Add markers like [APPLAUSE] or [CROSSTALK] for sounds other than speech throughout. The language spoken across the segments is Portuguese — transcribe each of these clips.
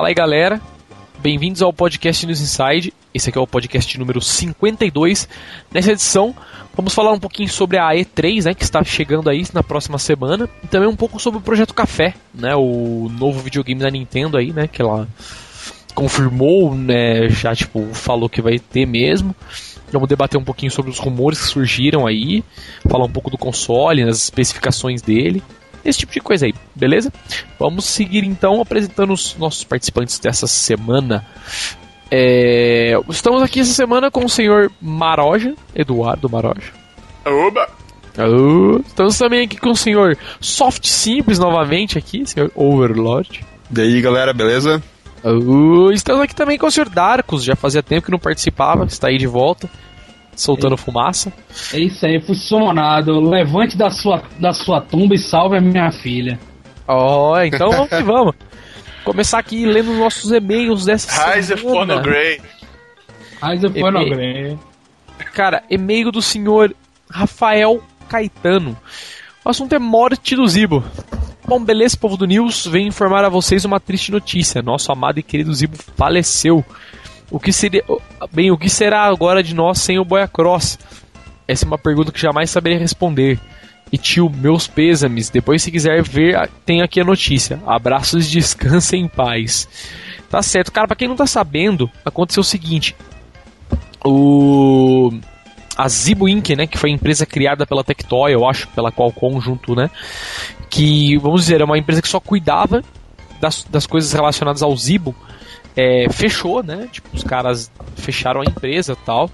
Fala aí, galera. Bem-vindos ao podcast News Inside. Esse aqui é o podcast número 52. Nessa edição, vamos falar um pouquinho sobre a E3, né, que está chegando aí na próxima semana, e também um pouco sobre o Projeto Café, né, o novo videogame da Nintendo aí, né, que ela confirmou, né, já tipo falou que vai ter mesmo. Vamos debater um pouquinho sobre os rumores que surgiram aí, falar um pouco do console, as especificações dele esse tipo de coisa aí, beleza? Vamos seguir então apresentando os nossos participantes dessa semana. É, estamos aqui essa semana com o senhor Maroja, Eduardo Maroja. Oba! Uh, estamos também aqui com o senhor Soft Simples novamente aqui, senhor Overlord. E aí galera, beleza? Uh, estamos aqui também com o senhor Darkus, já fazia tempo que não participava, está aí de volta soltando fumaça. É isso aí, fui summonado. Levante da sua, da sua tumba e salve a minha filha. Ó, oh, então vamos que vamos. Começar aqui lendo nossos e-mails dessa Rise semana. Rise Grey. Rise Grey. Cara, e-mail do senhor Rafael Caetano. O assunto é morte do Zibo. Bom, beleza, povo do News, venho informar a vocês uma triste notícia. Nosso amado e querido Zibo faleceu. O que seria. Bem, o que será agora de nós sem o Boyacross? Essa é uma pergunta que jamais saberia responder. E tio, meus pêsames. Depois, se quiser ver, tem aqui a notícia. Abraços descanse em paz. Tá certo. Cara, pra quem não tá sabendo, aconteceu o seguinte. O. A Zibo Inc., né, que foi a empresa criada pela Tectoy, eu acho, pela Qualcomm junto, né, que, vamos dizer, é uma empresa que só cuidava das, das coisas relacionadas ao Zibo, é, fechou, né? Tipo, os caras fecharam a empresa tal.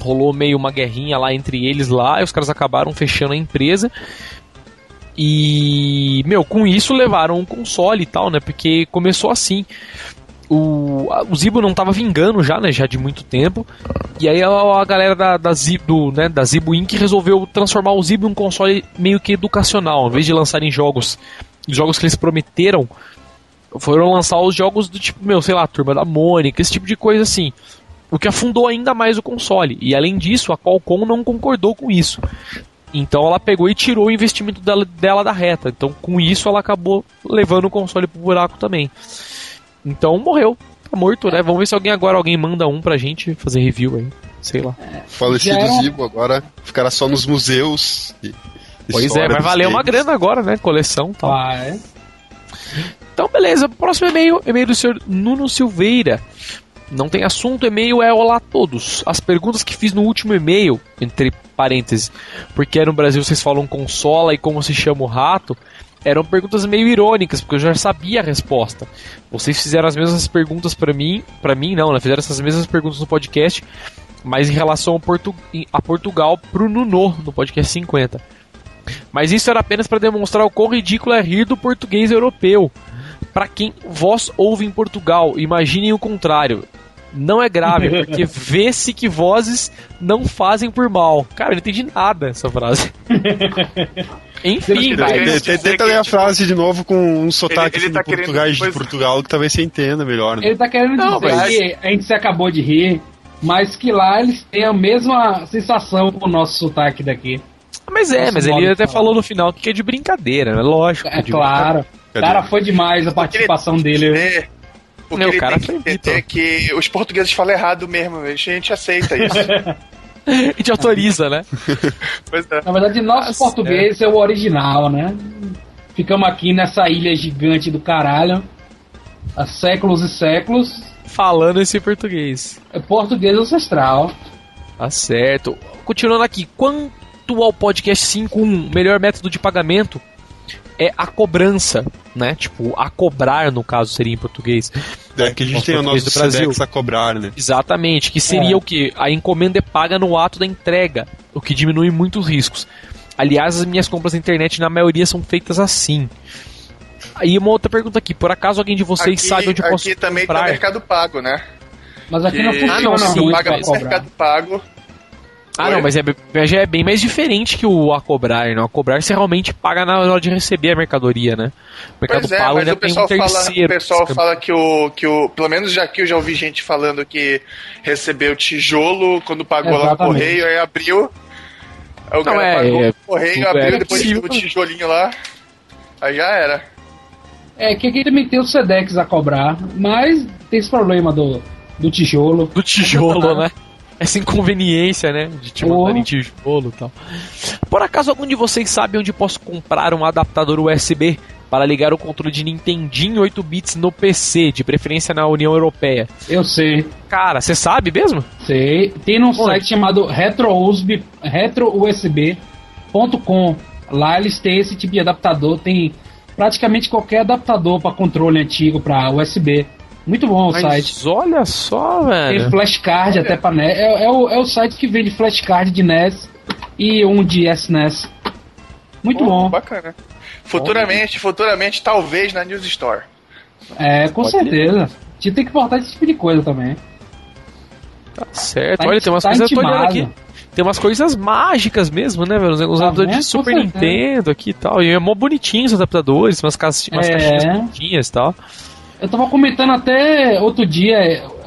Rolou meio uma guerrinha lá entre eles lá, e os caras acabaram fechando a empresa. E, meu, com isso levaram um console e tal, né? Porque começou assim. O, o Zibo não tava vingando já, né? Já de muito tempo. E aí a, a galera da, da, Zibo, né, da Zibo Inc. resolveu transformar o Zibo em um console meio que educacional. Em vez de lançarem jogos, jogos que eles prometeram foram lançar os jogos do tipo, meu, sei lá, Turma da Mônica, esse tipo de coisa assim. O que afundou ainda mais o console. E além disso, a Qualcomm não concordou com isso. Então ela pegou e tirou o investimento dela, dela da reta. Então com isso ela acabou levando o console pro buraco também. Então morreu. Tá morto, né? Vamos ver se alguém agora alguém manda um pra gente fazer review aí. Sei lá. É, Falecido era... Zibo agora ficará só nos museus. E, pois é, vai valer games. uma grana agora, né? Coleção tal. Ah, é? Então, beleza. Próximo e-mail, e-mail do senhor Nuno Silveira. Não tem assunto, e-mail é olá a todos. As perguntas que fiz no último e-mail, entre parênteses, porque no Brasil vocês falam consola e como se chama o rato, eram perguntas meio irônicas, porque eu já sabia a resposta. Vocês fizeram as mesmas perguntas para mim, para mim não, né? Fizeram essas mesmas perguntas no podcast, mas em relação Portu a Portugal pro Nuno, no podcast 50. Mas isso era apenas para demonstrar o quão ridículo é rir do português europeu. Para quem vós ouve em Portugal, imaginem o contrário. Não é grave, [LAUGHS] porque vê-se que vozes não fazem por mal. Cara, eu não entendi nada essa frase. [LAUGHS] Enfim, vai. Tenta ler a frase de novo com um sotaque ele, ele tá português de Portugal que talvez você entenda melhor. Né? Ele tá querendo não, dizer mas... que a gente se acabou de rir, mas que lá eles têm a mesma sensação com o nosso sotaque daqui. Mas é, mas ele até falou no final que é de brincadeira, né? Lógico. É, claro. Cara, foi demais a participação dele. É, porque Meu, ele cara tem que entender que os portugueses falam errado mesmo, a gente aceita isso. [LAUGHS] [LAUGHS] a gente autoriza, né? [LAUGHS] é. Na verdade, nosso Nossa, português é. é o original, né? Ficamos aqui nessa ilha gigante do caralho há séculos e séculos. Falando esse português. É português ancestral. Tá certo. Continuando aqui, quanto ao podcast 5.1, melhor método de pagamento é a cobrança, né? Tipo, a cobrar, no caso, seria em português. É que a gente tem o nosso do Brasil. a cobrar, né? Exatamente, que seria é. o que? A encomenda é paga no ato da entrega, o que diminui muitos riscos. Aliás, as minhas compras na internet, na maioria, são feitas assim. Aí uma outra pergunta aqui, por acaso alguém de vocês aqui, sabe onde eu posso comprar? Aqui também tá Mercado Pago, né? Mas aqui que... não funciona ah, não, sim, paga Mercado Pago ah, não, mas é, já é bem mais diferente que o a cobrar, não. A cobrar você realmente paga na hora de receber a mercadoria, né? O Mercado pois é, Pago ainda tem um terceiro. Fala, o pessoal fala que o, que o. Pelo menos já que eu já ouvi gente falando que recebeu tijolo quando pagou Exatamente. lá no correio, aí abriu. Aí o não, cara é, pagou é, o correio, abriu, é depois o tijolinho lá. Aí já era. É que aqui também tem o Sedex a cobrar, mas tem esse problema do, do tijolo. Do tijolo, né? Essa inconveniência, né? De te mandar em tijolo e tal. Por acaso algum de vocês sabe onde posso comprar um adaptador USB para ligar o controle de Nintendinho 8 bits no PC, de preferência na União Europeia? Eu sei. Cara, você sabe mesmo? Sei. Tem num site chamado retrousb, retrousb.com. Lá eles têm esse tipo de adaptador, tem praticamente qualquer adaptador para controle antigo para USB. Muito bom o Mas site. Olha só, velho. Tem flashcard até para NES. É, é, o, é o site que vende flashcard de NES e um de SNES. Muito oh, bom. Bacana. Futuramente, futuramente, talvez na News Store. É, com Pode certeza. A gente tem que portar esse tipo de coisa também. Tá certo. Tá Olha, tem umas tá coisas. Intimado. aqui. Tem umas coisas mágicas mesmo, né, velho? Os adaptadores tá de Super Nintendo aqui e tal. E é mó bonitinho os adaptadores, umas, caixas, umas é. caixinhas bonitinhas e tal. Eu tava comentando até outro dia,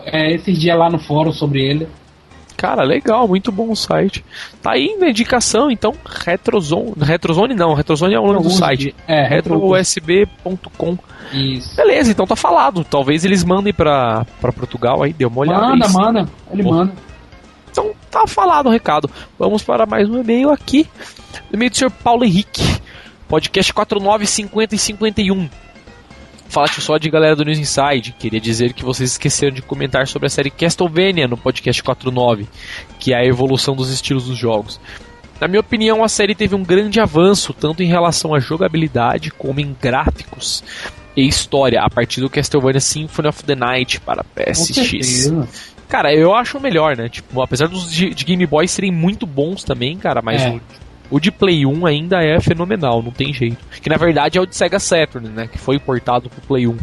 é, esses dias lá no fórum sobre ele. Cara, legal, muito bom o site. Tá aí na indicação, então, Retrozone. Retrozone não, Retrozone é o nome do site. É, retrousb.com. Isso. Beleza, então tá falado. Talvez eles mandem pra, pra Portugal aí, deu uma olhada. Manda, manda, ele Pô. manda. Então tá falado o recado. Vamos para mais um e-mail aqui. E-mail do senhor Paulo Henrique. Podcast 49, 50 e 51 falar só de galera do News Inside. Queria dizer que vocês esqueceram de comentar sobre a série Castlevania no podcast 49, que é a evolução dos estilos dos jogos. Na minha opinião, a série teve um grande avanço, tanto em relação à jogabilidade como em gráficos e história, a partir do Castlevania Symphony of the Night para PSX. Cara, eu acho melhor, né? Tipo, apesar dos de, de Game Boy serem muito bons também, cara, mas é. o o de Play 1 ainda é fenomenal, não tem jeito. Que na verdade é o de Sega Saturn, né? Que foi importado pro Play 1.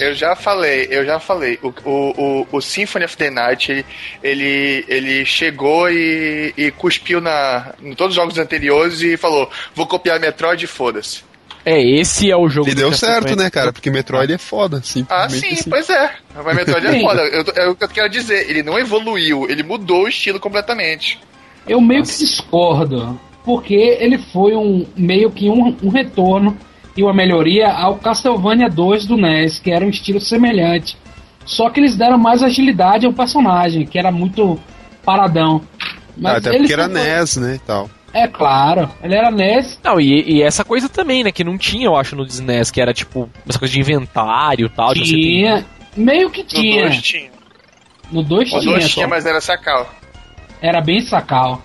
Eu já falei, eu já falei. O, o, o, o, Symphony of the Night, ele, ele, ele chegou e, e cuspiu na, em todos os jogos anteriores e falou: vou copiar Metroid e foda-se. É, esse é o jogo. E deu certo, né, cara? Porque Metroid é foda. Ah, sim, assim. pois é. Mas Metroid é foda. Eu, é o que eu quero dizer. Ele não evoluiu, ele mudou o estilo completamente. Eu meio Nossa. que discordo, porque ele foi um meio que um, um retorno e uma melhoria ao Castlevania 2 do NES, que era um estilo semelhante. Só que eles deram mais agilidade ao personagem, que era muito paradão. Mas ah, até porque era NES, né, e tal. É claro, ele era NES. Não, e, e, essa coisa também, né, que não tinha, eu acho, no SNES, que era tipo, essa coisa de inventário e tal. Tinha, meio que tinha. No 2 tinha. No 2 tinha. No 2 tinha, mas era sacal. Era bem sacal.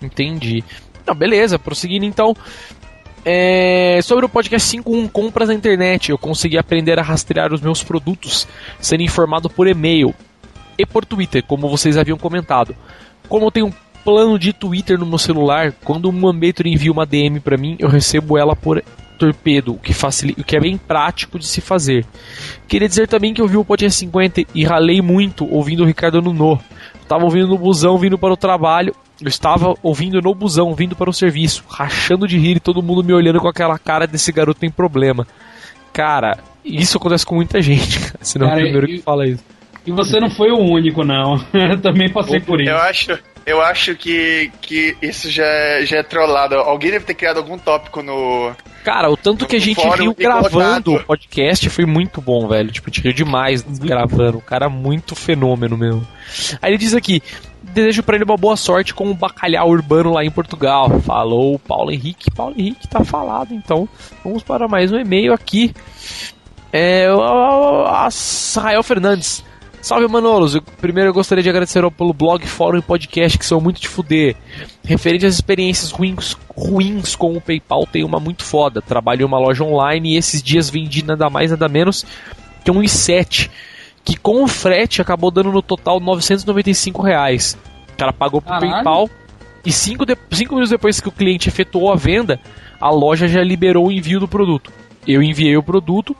Entendi. Não, beleza, prosseguindo então. É, sobre o podcast 51 compras na internet, eu consegui aprender a rastrear os meus produtos, sendo informado por e-mail e por Twitter, como vocês haviam comentado. Como eu tenho um plano de Twitter no meu celular, quando um Ambetor envia uma DM para mim, eu recebo ela por torpedo, o que, facilita, o que é bem prático de se fazer. Queria dizer também que eu vi o podcast 50 e ralei muito ouvindo o Ricardo Nuno. Tava ouvindo no busão vindo para o trabalho. Eu estava ouvindo no busão vindo para o serviço, rachando de rir e todo mundo me olhando com aquela cara desse garoto tem problema. Cara, isso acontece com muita gente, Se não é o primeiro que fala isso. E você não foi o único, não. Eu [LAUGHS] também passei por isso. Eu acho, eu acho que, que isso já, é, já é trollado. Alguém deve ter criado algum tópico no. Cara, o tanto que a gente viu gravando o podcast foi muito bom, velho. Tipo, a gente riu demais gravando. O cara muito fenômeno mesmo. Aí ele diz aqui: desejo para ele uma boa sorte com o bacalhau urbano lá em Portugal. Falou Paulo Henrique. Paulo Henrique tá falado, então. Vamos para mais um e-mail aqui. É, a Rael Fernandes. Salve Manolos! Eu, primeiro eu gostaria de agradecer ao, pelo blog, fórum e podcast que são muito de fuder. Referente às experiências ruins, ruins com o PayPal, tem uma muito foda. Trabalho em uma loja online e esses dias vendi nada mais nada menos que um i7, que com o frete acabou dando no total 995 reais. O cara pagou pro Caralho. PayPal e 5 de, cinco minutos depois que o cliente efetuou a venda, a loja já liberou o envio do produto. Eu enviei o produto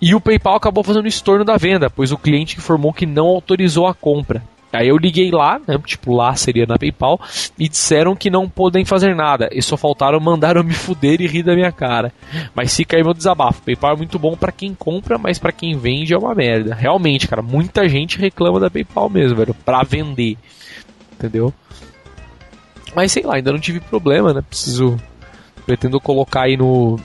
e o PayPal acabou fazendo estorno da venda, pois o cliente informou que não autorizou a compra. Aí eu liguei lá, né, tipo lá seria na PayPal, e disseram que não podem fazer nada. E só faltaram mandar eu me fuder e rir da minha cara. Mas fica aí meu desabafo. PayPal é muito bom para quem compra, mas para quem vende é uma merda. Realmente, cara, muita gente reclama da PayPal mesmo, velho, pra vender. Entendeu? Mas sei lá, ainda não tive problema, né? Preciso. Pretendo colocar aí no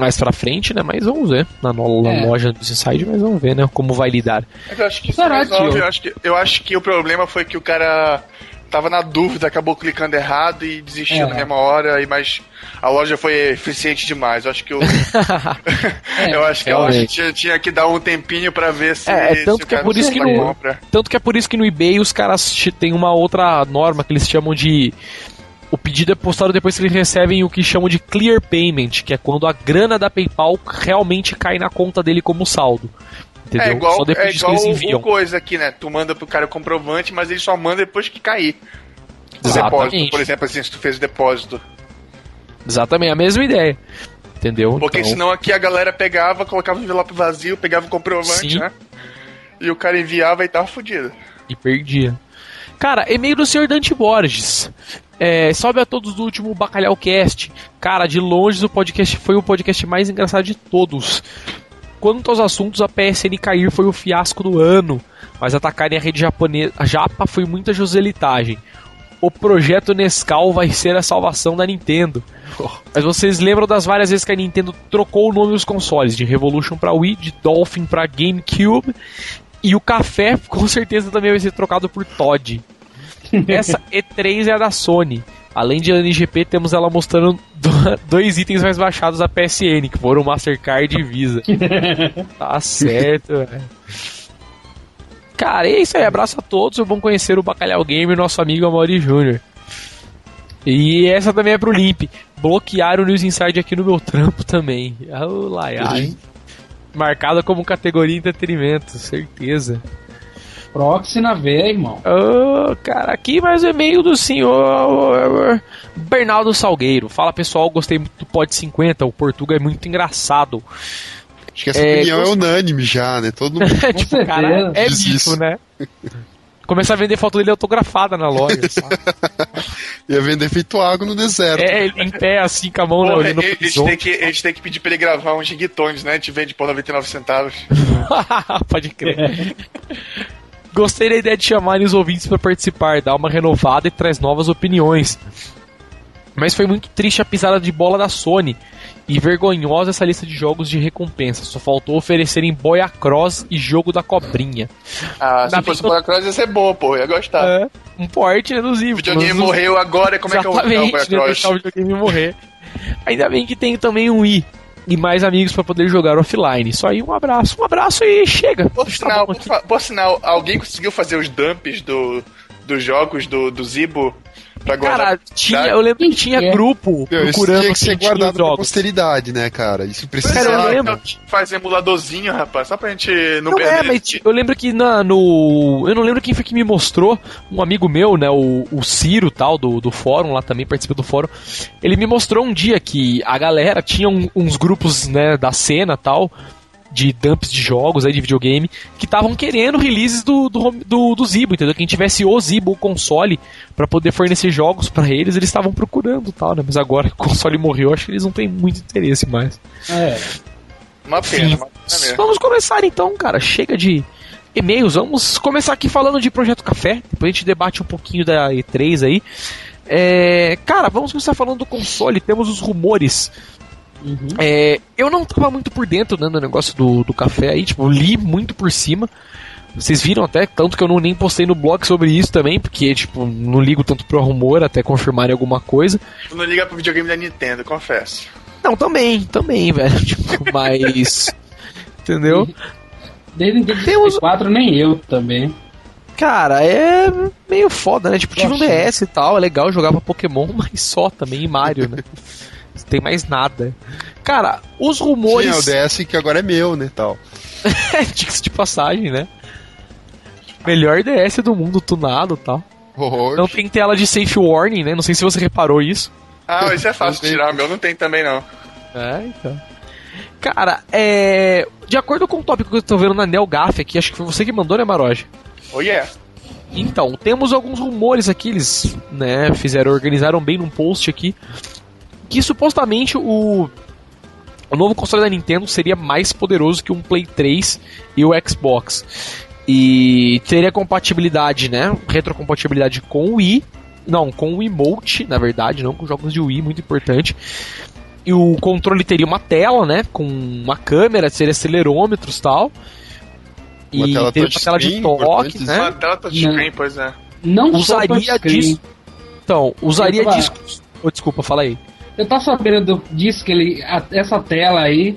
mais pra frente, né? Mas vamos ver na, no, na é. loja do Inside, mas vamos ver, né? Como vai lidar. Eu acho que, Será, resolve, eu, acho que eu acho que o problema foi que o cara tava na dúvida, acabou clicando errado e desistiu é. na mesma hora, e mas a loja foi eficiente demais. Eu acho que eu. [LAUGHS] é, eu acho que a loja tinha, tinha, que dar um tempinho para ver se. É, tanto que é por isso que no, compra. Tanto que é por isso que no eBay os caras têm uma outra norma que eles chamam de. O pedido é postado depois que eles recebem o que chamam de clear payment, que é quando a grana da PayPal realmente cai na conta dele como saldo. Entendeu? É igual, é igual o coisa aqui, né? Tu manda pro cara o comprovante, mas ele só manda depois que cair. Depósito, por exemplo, assim, se tu fez o depósito. Exatamente, a mesma ideia. Entendeu? Porque então... senão aqui a galera pegava, colocava o envelope vazio, pegava o comprovante, Sim. né? E o cara enviava e tava fudido. E perdia. Cara, e-mail do senhor Dante Borges. É, sobe a todos do último Bacalhau Cast. Cara, de longe o podcast foi o podcast mais engraçado de todos. Quanto aos assuntos, a PSN cair foi o fiasco do ano, mas atacarem a rede japonesa a japa foi muita joselitagem. O projeto Nescau vai ser a salvação da Nintendo. [LAUGHS] Mas vocês lembram das várias vezes que a Nintendo trocou o nome dos consoles, de Revolution para Wii, de Dolphin para GameCube, e o café [LAUGHS] com certeza também vai ser trocado por Todd. [LAUGHS] Essa E3 é a da Sony. Além de NGP, temos ela mostrando [LAUGHS] dois itens mais baixados da PSN, que foram Mastercard e Visa. [LAUGHS] tá certo, velho. Cara, é isso aí. Abraço a todos. Vão conhecer o Bacalhau Gamer, nosso amigo Amori Júnior. E essa também é pro Limp. Bloquearam o News Inside aqui no meu trampo também. Oh, ai. Marcada como categoria entretenimento, certeza. Proxy na veia, irmão. Oh, cara, aqui mais um e-mail do senhor Bernardo Salgueiro. Fala pessoal, gostei muito do Pod 50. O Portugal é muito engraçado. Acho que essa é, opinião gost... é unânime já, né? Todo mundo. [LAUGHS] tipo, cara, é bicho, né? Começar a vender foto dele autografada na loja. [LAUGHS] Ia vender feito água no deserto. É, ele em pé, assim, com a mão Pô, no a, gente tem que, a gente tem que pedir pra ele gravar uns giguitões, né? A gente vende por 99 centavos. [LAUGHS] Pode crer. Gostei da ideia de chamarem os ouvintes para participar, dar uma renovada e traz novas opiniões. Mas foi muito triste a pisada de bola da Sony e vergonhosa essa lista de jogos de recompensa. Só faltou oferecerem Boia Cross e jogo da cobrinha. Ah, se fosse Boia Cross ia ser bom, pô, ia gostar. É, um porte né, dos O videogame morreu agora, como Exatamente, é que eu vou jogar o Boia Cross? o videogame morrer. Ainda bem que tem também um i e mais amigos para poder jogar offline. Só aí um abraço, um abraço e chega. Por tá sinal, por, por, sinal alguém conseguiu fazer os dumps do, dos jogos do, do Zibo Pra Cara, tinha, eu lembro que tinha é. grupo Meu, procurando tinha que ser guardado pra posteridade, né, cara? Isso precisa. Cara, eu lembro. Faz emuladorzinho, rapaz, só pra gente não, não perder. É, mas eu lembro que na, no. Eu não lembro quem foi que me mostrou. Um amigo meu, né, o, o Ciro, tal, do, do fórum, lá também participa do fórum. Ele me mostrou um dia que a galera tinha um, uns grupos, né, da cena tal de dumps de jogos aí de videogame que estavam querendo releases do, do, do, do Zibo, entendeu? Quem tivesse o Zibo, o console, para poder fornecer jogos para eles, eles estavam procurando tal, né? Mas agora que o console morreu, acho que eles não têm muito interesse mais. É. Uma pena, uma pena Vamos começar então, cara. Chega de e-mails. Vamos começar aqui falando de Projeto Café. Depois a gente debate um pouquinho da E3 aí. É, cara, vamos começar falando do console. Temos os rumores Uhum. É, eu não tava muito por dentro né, do negócio do, do café aí, tipo, li muito por cima. Vocês viram até, tanto que eu não nem postei no blog sobre isso também, porque, tipo, não ligo tanto pro rumor até confirmarem alguma coisa. Tu não liga pro videogame da Nintendo, confesso. Não, também, também, [LAUGHS] velho. Tipo, mas. entendeu? Desde o Temos... 4 nem eu também. Cara, é meio foda, né? Tipo, tive um DS e tal, é legal jogar pra Pokémon, [LAUGHS] mas só também, e Mario, né? Tem mais nada. Cara, os rumores. Sim, é o DS que agora é meu, né? Tal. [LAUGHS] Diga-se de passagem, né? Melhor DS do mundo, tunado e tal. Oxe. Não tem tela de safe warning, né? Não sei se você reparou isso. Ah, isso é fácil de tirar, o meu não tem também não. É, então. Cara, é. De acordo com o tópico que eu tô vendo na NeoGaf aqui, acho que foi você que mandou, né, Maroja? Oh yeah. Então, temos alguns rumores aqui, eles, né, fizeram, organizaram bem num post aqui, que supostamente o, o novo console da Nintendo seria mais poderoso que um Play 3 e o Xbox. E teria compatibilidade, né? Retrocompatibilidade com o Wii. Não, com o Emote, na verdade, não com jogos de Wii, muito importante. E o controle teria uma tela, né? Com uma câmera, seria acelerômetros e tal. Uma e tela teria uma tela de toque, né? Uma tela touchscreen, pois é. Não usaria disco. Então, usaria discos. Oh, desculpa, fala aí. Eu tô sabendo disso que ele. A, essa tela aí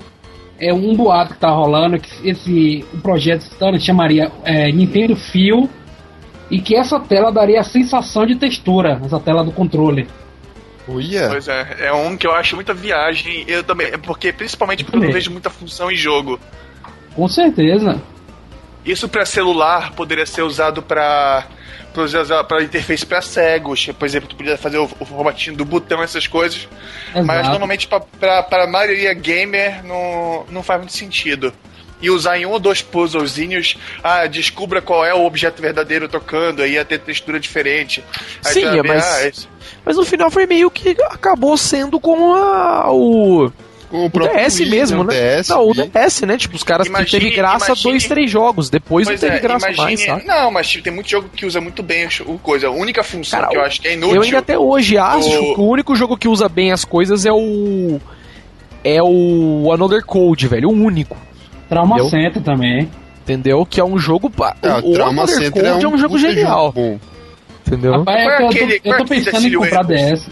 é um boato que tá rolando, que esse o projeto Stan chamaria é, Nintendo Fio e que essa tela daria a sensação de textura, essa tela do controle. Yeah. Pois é, é um que eu acho muita viagem, eu também, porque principalmente porque eu não vejo muita função em jogo. Com certeza. Isso para celular poderia ser usado para para interface para cegos, por exemplo, tu podia fazer o, o formatinho do botão, essas coisas, Exato. mas normalmente para a maioria gamer não, não faz muito sentido. E usar em um ou dois puzzlezinhos, ah, descubra qual é o objeto verdadeiro tocando, aí ia ter textura diferente. Aí Sim, mas, ah, mas no final foi meio que acabou sendo com a, o o, o DS Wii, mesmo, né? né? DS, não, o DS, né? Tipo, os caras imagine, teve graça imagine... dois, três jogos. Depois pois não teve é, graça imagine... mais, sabe? Não, mas tipo, tem muito jogo que usa muito bem o coisa. A única função Cara, que eu acho que é inútil. Eu ainda até hoje acho o... que o único jogo que usa bem as coisas é o. É o Another Code, velho. O único. Trauma Entendeu? Center também. Entendeu? Que é um jogo. É, o, o Trauma Center Code é um, é um jogo genial. Jogo Entendeu? Rapaz, é eu, aquele, tô, eu tô pensando em comprar DS.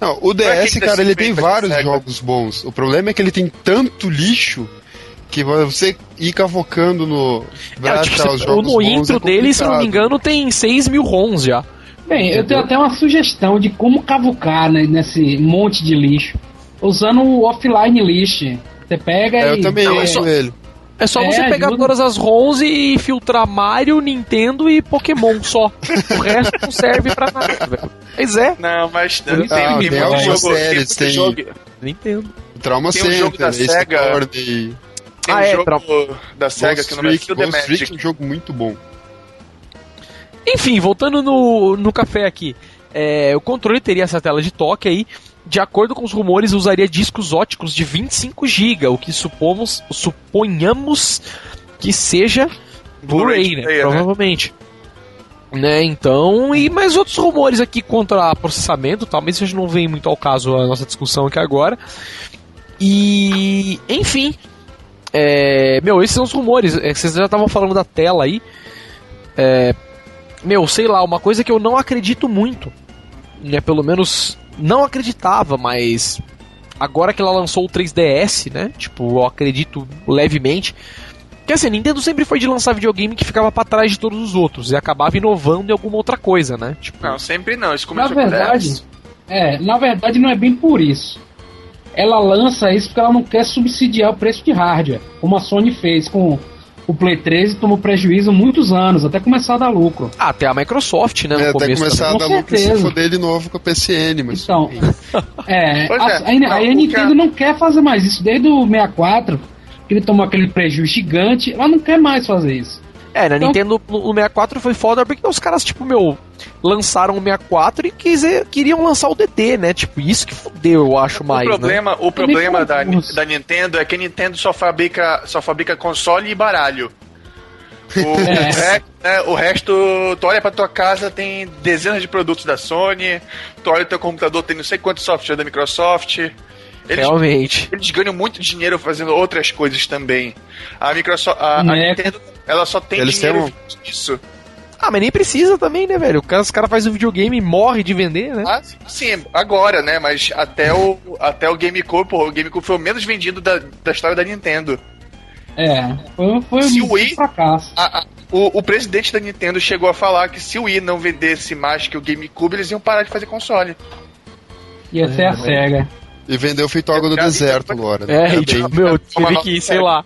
Não, o DS, cara, ele tem vários jogos bons. O problema é que ele tem tanto lixo que você ir cavocando no. É, tipo, os jogos no intro é dele, se eu não me engano, tem 6 mil ROMs já. Bem, Entendeu? eu tenho até uma sugestão de como cavucar né, nesse monte de lixo. Usando o offline list. Você pega é, e. Eu também uso ele. É só é, você pegar ajuda. todas as ROMs e filtrar Mario, Nintendo e Pokémon só. o resto não serve pra nada, velho. Pois é. Não, mas não, tem, ah, tem, tem algumas séries, tem, jogo. Nintendo. Trauma tem um Center, jogo da SEGA. Tem ah, um é, jogo da SEGA que não é Kill the Magic. é um jogo muito bom. Enfim, voltando no, no café aqui. É, o controle teria essa tela de toque aí de acordo com os rumores, usaria discos óticos de 25 GB, o que supomos, suponhamos que seja Blu-ray, né? né? Provavelmente. Né, então, e mais outros rumores aqui contra processamento, tal, mas isso não vem muito ao caso a nossa discussão aqui agora. E, enfim, é, meu, esses são os rumores. É, vocês já estavam falando da tela aí. É, meu, sei lá, uma coisa que eu não acredito muito, né, pelo menos não acreditava, mas agora que ela lançou o 3DS, né? Tipo, eu acredito levemente. Que assim, a Nintendo sempre foi de lançar videogame que ficava para trás de todos os outros e acabava inovando em alguma outra coisa, né? Tipo, não, sempre não. Isso começou na verdade, é, na verdade não é bem por isso. Ela lança isso porque ela não quer subsidiar o preço de hardware, como a Sony fez com o Play 13 tomou prejuízo muitos anos, até começar a dar lucro. Ah, até a Microsoft, né? No é, até começar a dar lucro e se foder de novo com a PCN, mas. Então, [LAUGHS] é, a, é, a, a, a Nintendo não quer fazer mais isso. Desde o 64, que ele tomou aquele prejuízo gigante, ela não quer mais fazer isso. É, na então, Nintendo o 64 foi foda porque os caras, tipo, meu, lançaram o 64 e quiser, queriam lançar o DT, né? Tipo, isso que fudeu, eu acho o mais. Né? Problema, né? O problema da, da Nintendo é que a Nintendo só fabrica, só fabrica console e baralho. O, [LAUGHS] é. né, o resto, tu olha pra tua casa, tem dezenas de produtos da Sony, tu olha teu computador, tem não sei quantos softwares da Microsoft. Eles, Realmente. Eles ganham muito dinheiro fazendo outras coisas também. A Microsoft. A, a é. Nintendo, ela só tem eles dinheiro nisso. Ah, mas nem precisa também, né, velho? Os caras fazem um videogame e morre de vender, né? Ah, sim, agora, né? Mas até o, até o GameCube, porra, o GameCube foi o menos vendido da, da história da Nintendo. É, foi, foi se um Wii, fracasso. A, a, o, o presidente da Nintendo chegou a falar que se o Wii não vendesse mais que o GameCube, eles iam parar de fazer console. Ia ser é, a SEGA. E vendeu feito água do deserto agora. Né? É, e tipo, meu, teve que, sei lá,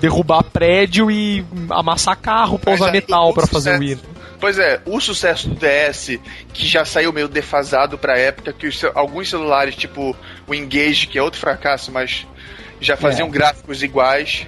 derrubar prédio e amassar carro pra usar metal para fazer o Wii. Pois é, o sucesso do DS, que já saiu meio defasado pra época, que os, alguns celulares, tipo o Engage, que é outro fracasso, mas já faziam é. gráficos iguais,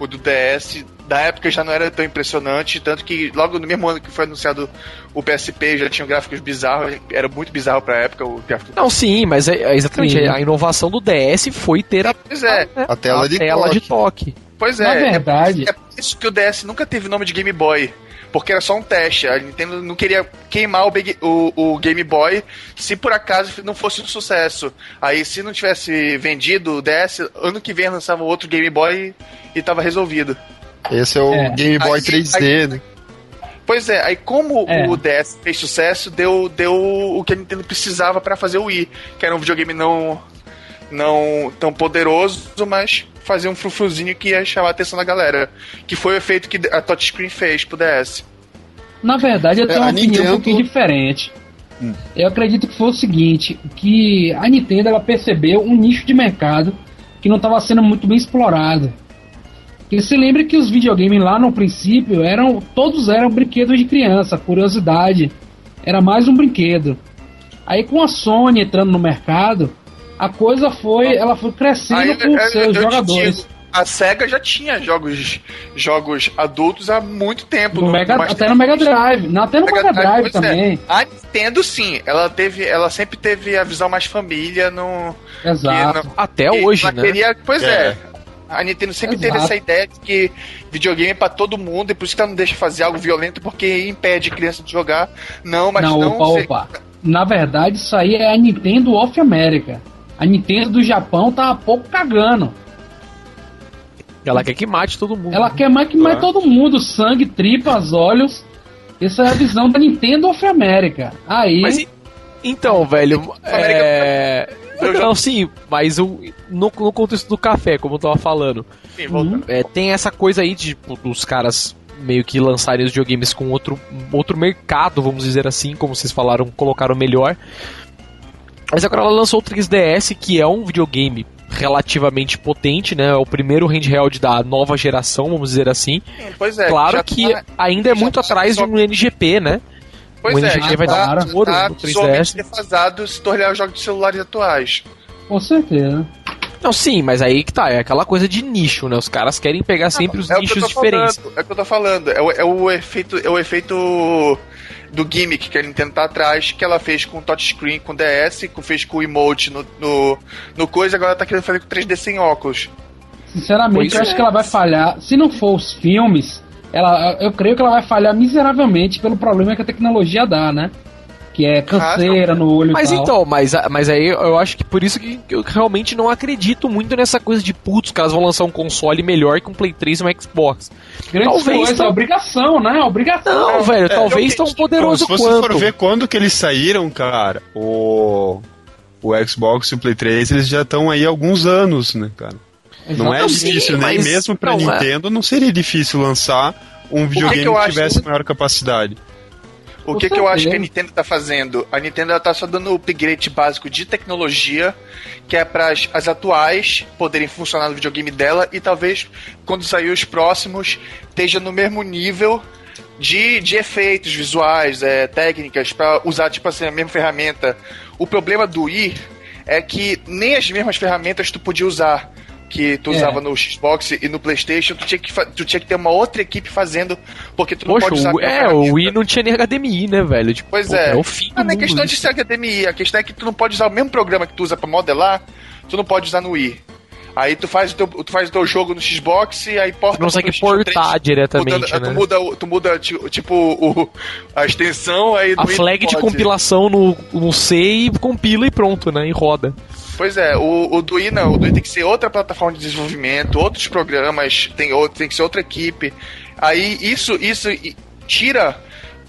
o do DS, da época já não era tão impressionante, tanto que logo no mesmo ano que foi anunciado o PSP já tinha gráficos bizarros, era muito bizarro pra época o gráfico. Não, sim, mas é, é exatamente, sim. a inovação do DS foi ter a, pois é. a, a tela, de, tela toque. de toque. Pois é, Na verdade. É, é por isso que o DS nunca teve nome de Game Boy. porque era só um teste. A Nintendo não queria queimar o, Big, o, o Game Boy se por acaso não fosse um sucesso. Aí, se não tivesse vendido o DS, ano que vem lançava outro Game Boy e tava resolvido. Esse é o é. Game Boy aí, 3D, aí, né? Pois é, aí como é. o DS fez sucesso, deu, deu o que a Nintendo precisava para fazer o Wii, que era um videogame não não tão poderoso, mas fazer um frufruzinho que ia chamar a atenção da galera. Que foi o efeito que a touchscreen fez pro DS. Na verdade, eu tenho é, uma opinião Nintendo... um pouquinho diferente. Hum. Eu acredito que foi o seguinte, que a Nintendo ela percebeu um nicho de mercado que não estava sendo muito bem explorado. Porque se lembra que os videogames lá no princípio eram todos eram brinquedos de criança, curiosidade. Era mais um brinquedo. Aí com a Sony entrando no mercado, a coisa foi, ela foi crescendo Aí, com eu, seus eu jogadores. Digo, a Sega já tinha jogos jogos adultos há muito tempo. No no, Mega, até no Mega Drive. Não, até no Mega, Mega Drive, Drive é. também. É. A Nintendo, sim. Ela, teve, ela sempre teve a visão mais família no. Exato. No, até hoje, né? Queria, pois é. é. A Nintendo sempre Exato. teve essa ideia de que videogame é pra todo mundo e por isso que ela não deixa fazer algo violento porque impede criança de jogar. Não, mas não. não opa, você... opa. Na verdade, isso aí é a Nintendo of America. A Nintendo do Japão tá pouco cagando. Ela quer que mate todo mundo. Ela quer mais que mate ah. todo mundo. Sangue, tripas, olhos. Essa é a visão da Nintendo of America. Aí. Mas, então, velho. [LAUGHS] É... Não, sim, mas o, no, no contexto do café, como eu tava falando, sim, uhum. é, tem essa coisa aí de, tipo, dos caras meio que lançarem os videogames com outro, outro mercado, vamos dizer assim, como vocês falaram, colocaram melhor. Mas agora ela lançou o 3DS, que é um videogame relativamente potente, né? É o primeiro handheld da nova geração, vamos dizer assim. Pois é. Claro que tá, ainda é muito tá atrás de um NGP, né? Pois o NGP é, vai tá, dar ouro tá no 3DS. defasado se tornar os jogos de celulares atuais. Com certeza. Não, sim, mas aí que tá, é aquela coisa de nicho, né? Os caras querem pegar sempre os é nichos diferentes. Falando, é o que eu tô falando, é o, é o efeito, é o efeito do gimmick que a Nintendo tá atrás, que ela fez com touchscreen, com DS, que fez com o emote no, no, no coisa, agora tá querendo fazer com 3D sem óculos. Sinceramente, pois eu é. acho que ela vai falhar. Se não for os filmes, ela, eu creio que ela vai falhar miseravelmente pelo problema que a tecnologia dá, né? Que é canseira no olho Mas então, mas, mas aí eu acho que por isso que eu realmente não acredito muito nessa coisa de putz, que elas vão lançar um console melhor que um Play 3 e um Xbox. Grande talvez coisa, é obrigação, né? Obrigação. Não, velho, é, talvez tão poderoso quanto. Se você for ver quando que eles saíram, cara, o o Xbox e o Play 3, eles já estão aí há alguns anos, né, cara? Não é difícil, nem mas... mesmo pra não, é. Nintendo não seria difícil lançar um videogame que, que, que tivesse maior capacidade. O que, que eu acho que a Nintendo tá fazendo? A Nintendo ela tá só dando o upgrade básico de tecnologia, que é para as atuais poderem funcionar no videogame dela e talvez quando sair os próximos esteja no mesmo nível de, de efeitos visuais, é, técnicas, para usar tipo assim a mesma ferramenta. O problema do Wii é que nem as mesmas ferramentas tu podia usar que tu é. usava no Xbox e no PlayStation, tu tinha, que, tu tinha que ter uma outra equipe fazendo, porque tu não Poxa, pode usar. O, é, o Wii não tinha nem HDMI, né, velho? Tipo, pois é. é o fim não é questão de ser HDMI, a questão é que tu não pode usar o mesmo programa que tu usa para modelar, tu não pode usar no Wii. Aí tu faz o teu, tu faz o teu jogo no Xbox e aí porta. Tu não consegue portar 3, diretamente. Mudando, né? Tu muda, tu muda tipo o, a extensão aí A flag de compilação no, no C e compila e pronto, né? E roda. Pois é, o, o Dui não, o Dui tem que ser outra plataforma de desenvolvimento, outros programas, tem, outro, tem que ser outra equipe. Aí isso, isso tira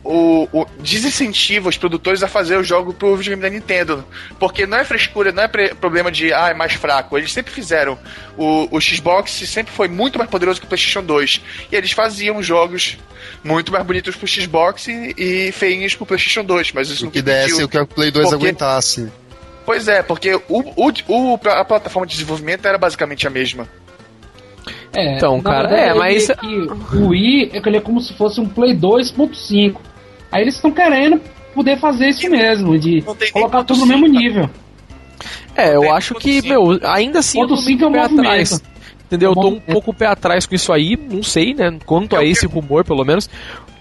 o, o, desincentiva os produtores a fazer o jogo pro videogame da Nintendo. Porque não é frescura, não é problema de ah, é mais fraco. Eles sempre fizeram. O, o Xbox sempre foi muito mais poderoso que o PlayStation 2. E eles faziam jogos muito mais bonitos pro Xbox e, e feinhos pro PlayStation 2. Mas isso o não que desse o que o Play 2 porque, aguentasse. Pois é, porque o, o, o, a plataforma de desenvolvimento era basicamente a mesma. É, então, cara, verdade, é, mas. o Wii é, é como se fosse um Play 2.5. Aí eles estão querendo poder fazer isso mesmo, de colocar tudo no mesmo nível. É, eu acho que, meu, ainda assim. Ponto 5 é um movimento. Atrás. Entendeu? Eu tô um pouco pé atrás com isso aí, não sei, né? Quanto a esse rumor, pelo menos.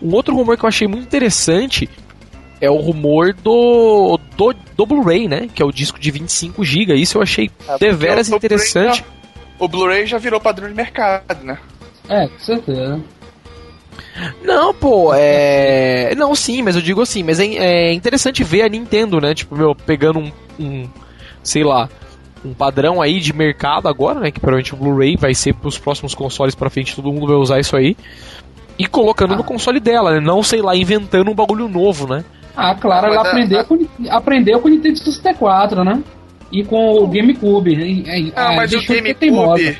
Um outro rumor que eu achei muito interessante é o rumor do, do, do Blu-ray, né? Que é o disco de 25 GB. Isso eu achei é, deveras interessante. o Blu-ray já virou padrão de mercado, né? É, com certeza. Não, pô, é. Não, sim, mas eu digo assim, mas é, é interessante ver a Nintendo, né? Tipo, meu, pegando um, um sei lá, um padrão aí de mercado agora, né? Que provavelmente o Blu-ray vai ser pros próximos consoles pra frente, todo mundo vai usar isso aí. E colocando ah. no console dela, né? Não, sei lá, inventando um bagulho novo, né? Ah, claro, ela aprendeu, com, aprendeu com o Nintendo 64, né? E com o GameCube. Ah, mas o GameCube.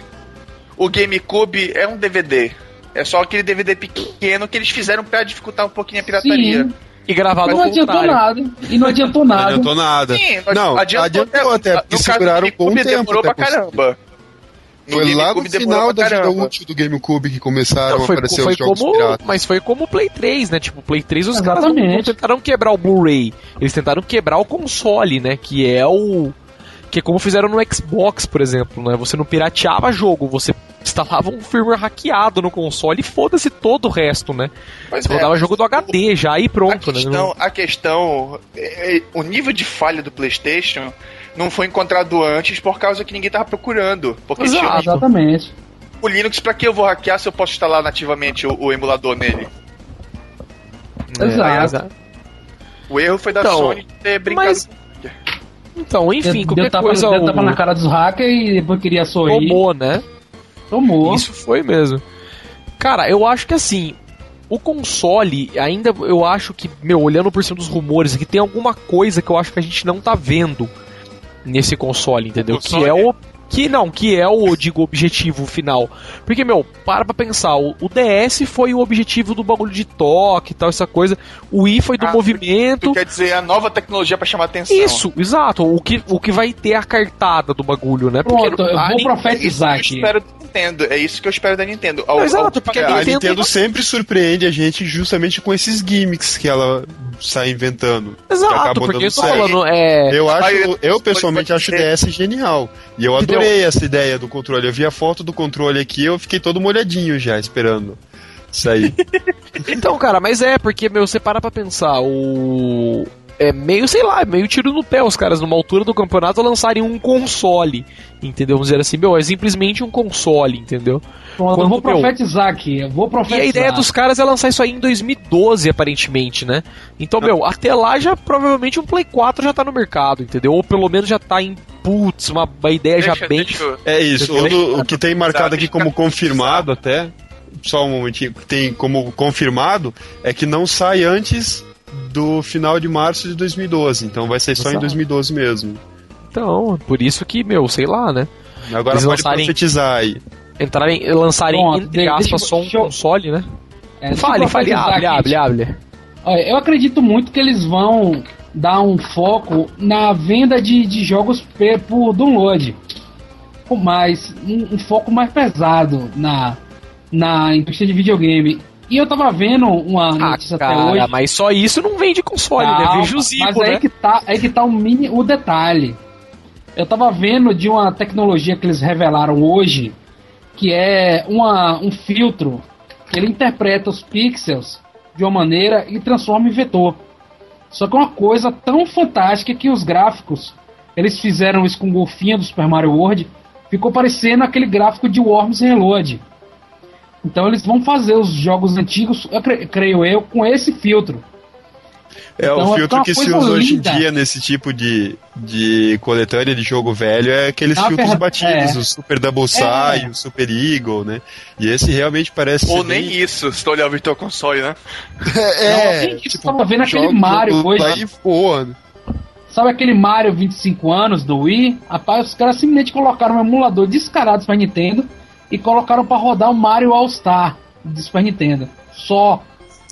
O GameCube é um DVD. É só aquele DVD pequeno que eles fizeram para dificultar um pouquinho a pirataria. Sim. E gravado não adiantou nada. E não adiantou nada. Não adiantou nada. Sim, não, adiantou, adiantou até, porque seguraram um bom tempo. Demorou pra caramba. Foi lá no final da vida útil do GameCube que começaram não, foi, a aparecer foi os jogos como, piratas. Mas foi como o Play 3, né? Tipo, o Play 3 os Exatamente. caras não, não tentaram quebrar o Blu-ray. Eles tentaram quebrar o console, né? Que é o que é como fizeram no Xbox, por exemplo, né? Você não pirateava jogo, você instalava um firmware hackeado no console e foda-se todo o resto, né? Pois você é, rodava jogo do HD já e pronto, a né? questão, né? A questão, é, é, o nível de falha do PlayStation não foi encontrado antes por causa que ninguém tava procurando. Porque Exato. Tinha, Exatamente. O Linux, pra que eu vou hackear se eu posso instalar nativamente o, o emulador nele? Exato. O erro foi da então, Sony ter brincado mas... Então, enfim, qualquer deu tapa, coisa... Deu tapa na cara dos hackers e depois queria sorrir. Tomou, né? Tomou. Isso foi mesmo. Cara, eu acho que assim, o console, ainda eu acho que, meu, olhando por cima dos rumores aqui, tem alguma coisa que eu acho que a gente não tá vendo nesse console, entendeu? Que é o que não, que é o, digo, objetivo final. Porque, meu, para pra pensar, o, o DS foi o objetivo do bagulho de toque e tal, essa coisa. O Wii foi do ah, movimento. Quer dizer, a nova tecnologia para chamar atenção. Isso, exato. O que, o que vai ter a cartada do bagulho, né? Porque Pronto, eu vou profetizar aqui. espero da Nintendo. É isso que eu espero da Nintendo. Ao, exato, porque a Nintendo... a Nintendo sempre surpreende a gente justamente com esses gimmicks que ela sai inventando. Exato, porque eu tô falando, é... Eu acho, eu pessoalmente acho o DS genial. E eu adorei essa ideia do controle. Eu vi a foto do controle aqui, eu fiquei todo molhadinho já, esperando sair. [LAUGHS] então, cara, mas é, porque, meu, você para pra pensar, o é meio, sei lá, meio tiro no pé os caras numa altura do campeonato lançarem um console, entendeu? Vamos dizer assim, meu, é simplesmente um console, entendeu? Quando, eu vou profetizar meu, aqui, eu vou profetizar. E a ideia dos caras é lançar isso aí em 2012, aparentemente, né? Então, meu, até lá já provavelmente um Play 4 já tá no mercado, entendeu? Ou pelo menos já tá em putz, uma, uma ideia deixa, já bem. Deixa, é isso, o, o que tem marcado aqui como confirmado até, só um momentinho, tem como confirmado é que não sai antes do final de março de 2012. Então vai ser só Exato. em 2012 mesmo. Então, por isso que, meu, sei lá, né? Agora Eles pode lançarem, profetizar aí. Entrarem, lançarem, Bom, entre aspas, só um eu... console, né? É, fale, fale, abre, abre, abre. Olha, eu acredito muito que eles vão dar um foco na venda de, de jogos por download. Mais, um, um foco mais pesado na, na indústria de videogame. E eu tava vendo uma ah, notícia cara, até hoje. Mas só isso não vende console, né? Calma, né? Vende o Zipo, mas aí né? que tá, aí que tá o, mini, o detalhe. Eu tava vendo de uma tecnologia que eles revelaram hoje, que é uma, um filtro que ele interpreta os pixels de uma maneira e transforma em vetor. Só que é uma coisa tão fantástica que os gráficos, eles fizeram isso com o golfinho do Super Mario World, ficou parecendo aquele gráfico de Worms Reload. Então eles vão fazer os jogos antigos, eu creio eu, com esse filtro. É, então, o filtro que se usa linda. hoje em dia nesse tipo de, de coletânea de jogo velho é aqueles Na filtros batidos, é. o Super Double Sai, é. o Super Eagle, né? E esse realmente parece. Ou nem bem... isso, se tu olhar o Virtual Console, né? é, Não, tipo, tava vendo aquele Mario hoje. Aí, voa, né? Sabe aquele Mario 25 anos do Wii? Rapaz, os caras simplesmente colocaram um emulador descarado pra Nintendo e colocaram para rodar o Mario All Star do Super Nintendo. Só.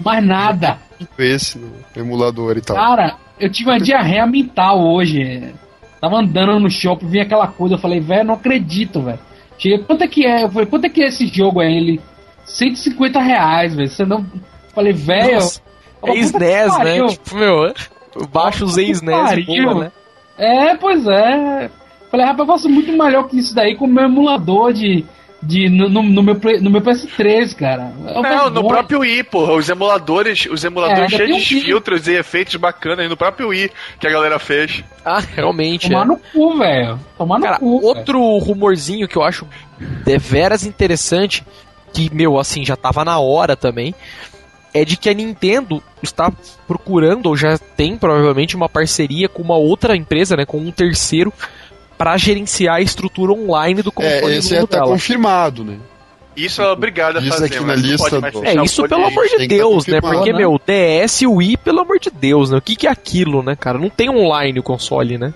Mais nada. Esse no emulador e tal. Cara, eu tive uma diarreia mental hoje. Tava andando no shopping, vi aquela coisa, eu falei, velho, não acredito, velho. Cheguei, quanto é que é? Eu falei, quanto é que é esse jogo aí? Ele, 150 reais, velho. Você não. Eu falei, velho. É SNES, né? Tipo, meu, baixo os SNES, né? É, pois é. Falei, rapaz, eu faço muito melhor que isso daí com o meu emulador de de, no, no, meu, no meu PS3, cara. É Não, no próprio Wii, porra. Os emuladores, os emuladores é, cheios de filtros e efeitos bacanas aí no próprio Wii que a galera fez. Ah, realmente. Tomar é. no cu, velho. Tomar no cara, cu. Outro véio. rumorzinho que eu acho deveras interessante que, meu, assim, já tava na hora também, é de que a Nintendo está procurando, ou já tem provavelmente, uma parceria com uma outra empresa, né, com um terceiro, para gerenciar a estrutura online do console. É, esse é tá confirmado, né? Isso é obrigado a fazer, aqui na lista do... É, isso pelo amor de tá Deus, né? Porque, né? meu, DS e Wii, pelo amor de Deus, né? O que, que é aquilo, né, cara? Não tem online o console, né?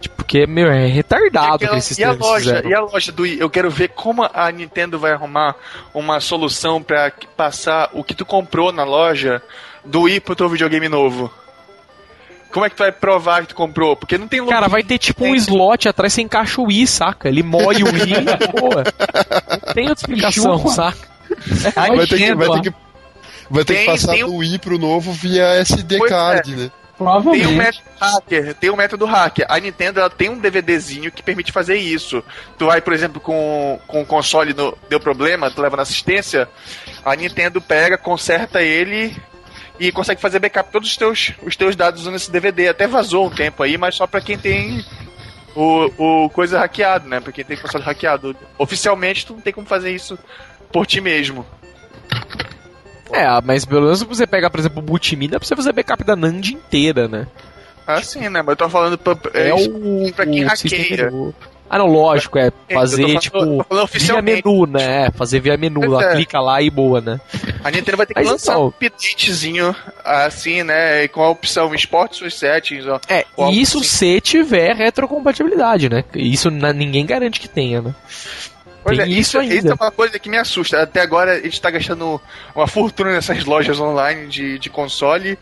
Tipo, porque, meu, é retardado e, aquela, e a loja, E a loja do Wii? Eu quero ver como a Nintendo vai arrumar uma solução para passar o que tu comprou na loja do Wii pro teu videogame novo. Como é que tu vai provar que tu comprou? Porque não tem Cara, vai ter tipo um slot atrás, você encaixa o i, saca? Ele moe o i e [LAUGHS] boa. Não tem outra explicação, saca? É, vai, ter que, vai, ter que, vai ter tem, que passar tem do Wii pro novo via SD pois card, é. né? Provavelmente. Tem um método hacker, tem um método hacker. A Nintendo ela tem um DVDzinho que permite fazer isso. Tu vai, por exemplo, com, com o console no, deu problema, tu leva na assistência, a Nintendo pega, conserta ele e consegue fazer backup todos os teus, os teus dados usando esse DVD. Até vazou um tempo aí, mas só para quem tem o, o coisa hackeado, né? Pra quem tem console hackeado. Oficialmente, tu não tem como fazer isso por ti mesmo. É, mas pelo menos você pega, por exemplo, o Multimina, dá pra você fazer backup da NAND inteira, né? Ah, sim, né? Mas eu tô falando pra, é, é o, pra quem o hackeia. Ah, não, lógico, é fazer, tipo, via menu, né? É, fazer via menu, lá, é. clica lá e boa, né? A Nintendo vai ter que Mas lançar então, um updatezinho, assim, né? Com a opção Esporte suas settings. Ó, é, isso assim. se tiver retrocompatibilidade, né? Isso ninguém garante que tenha, né? Pois Tem é, isso, ainda. Isso é uma coisa que me assusta. Até agora a gente tá gastando uma fortuna nessas lojas online de, de console.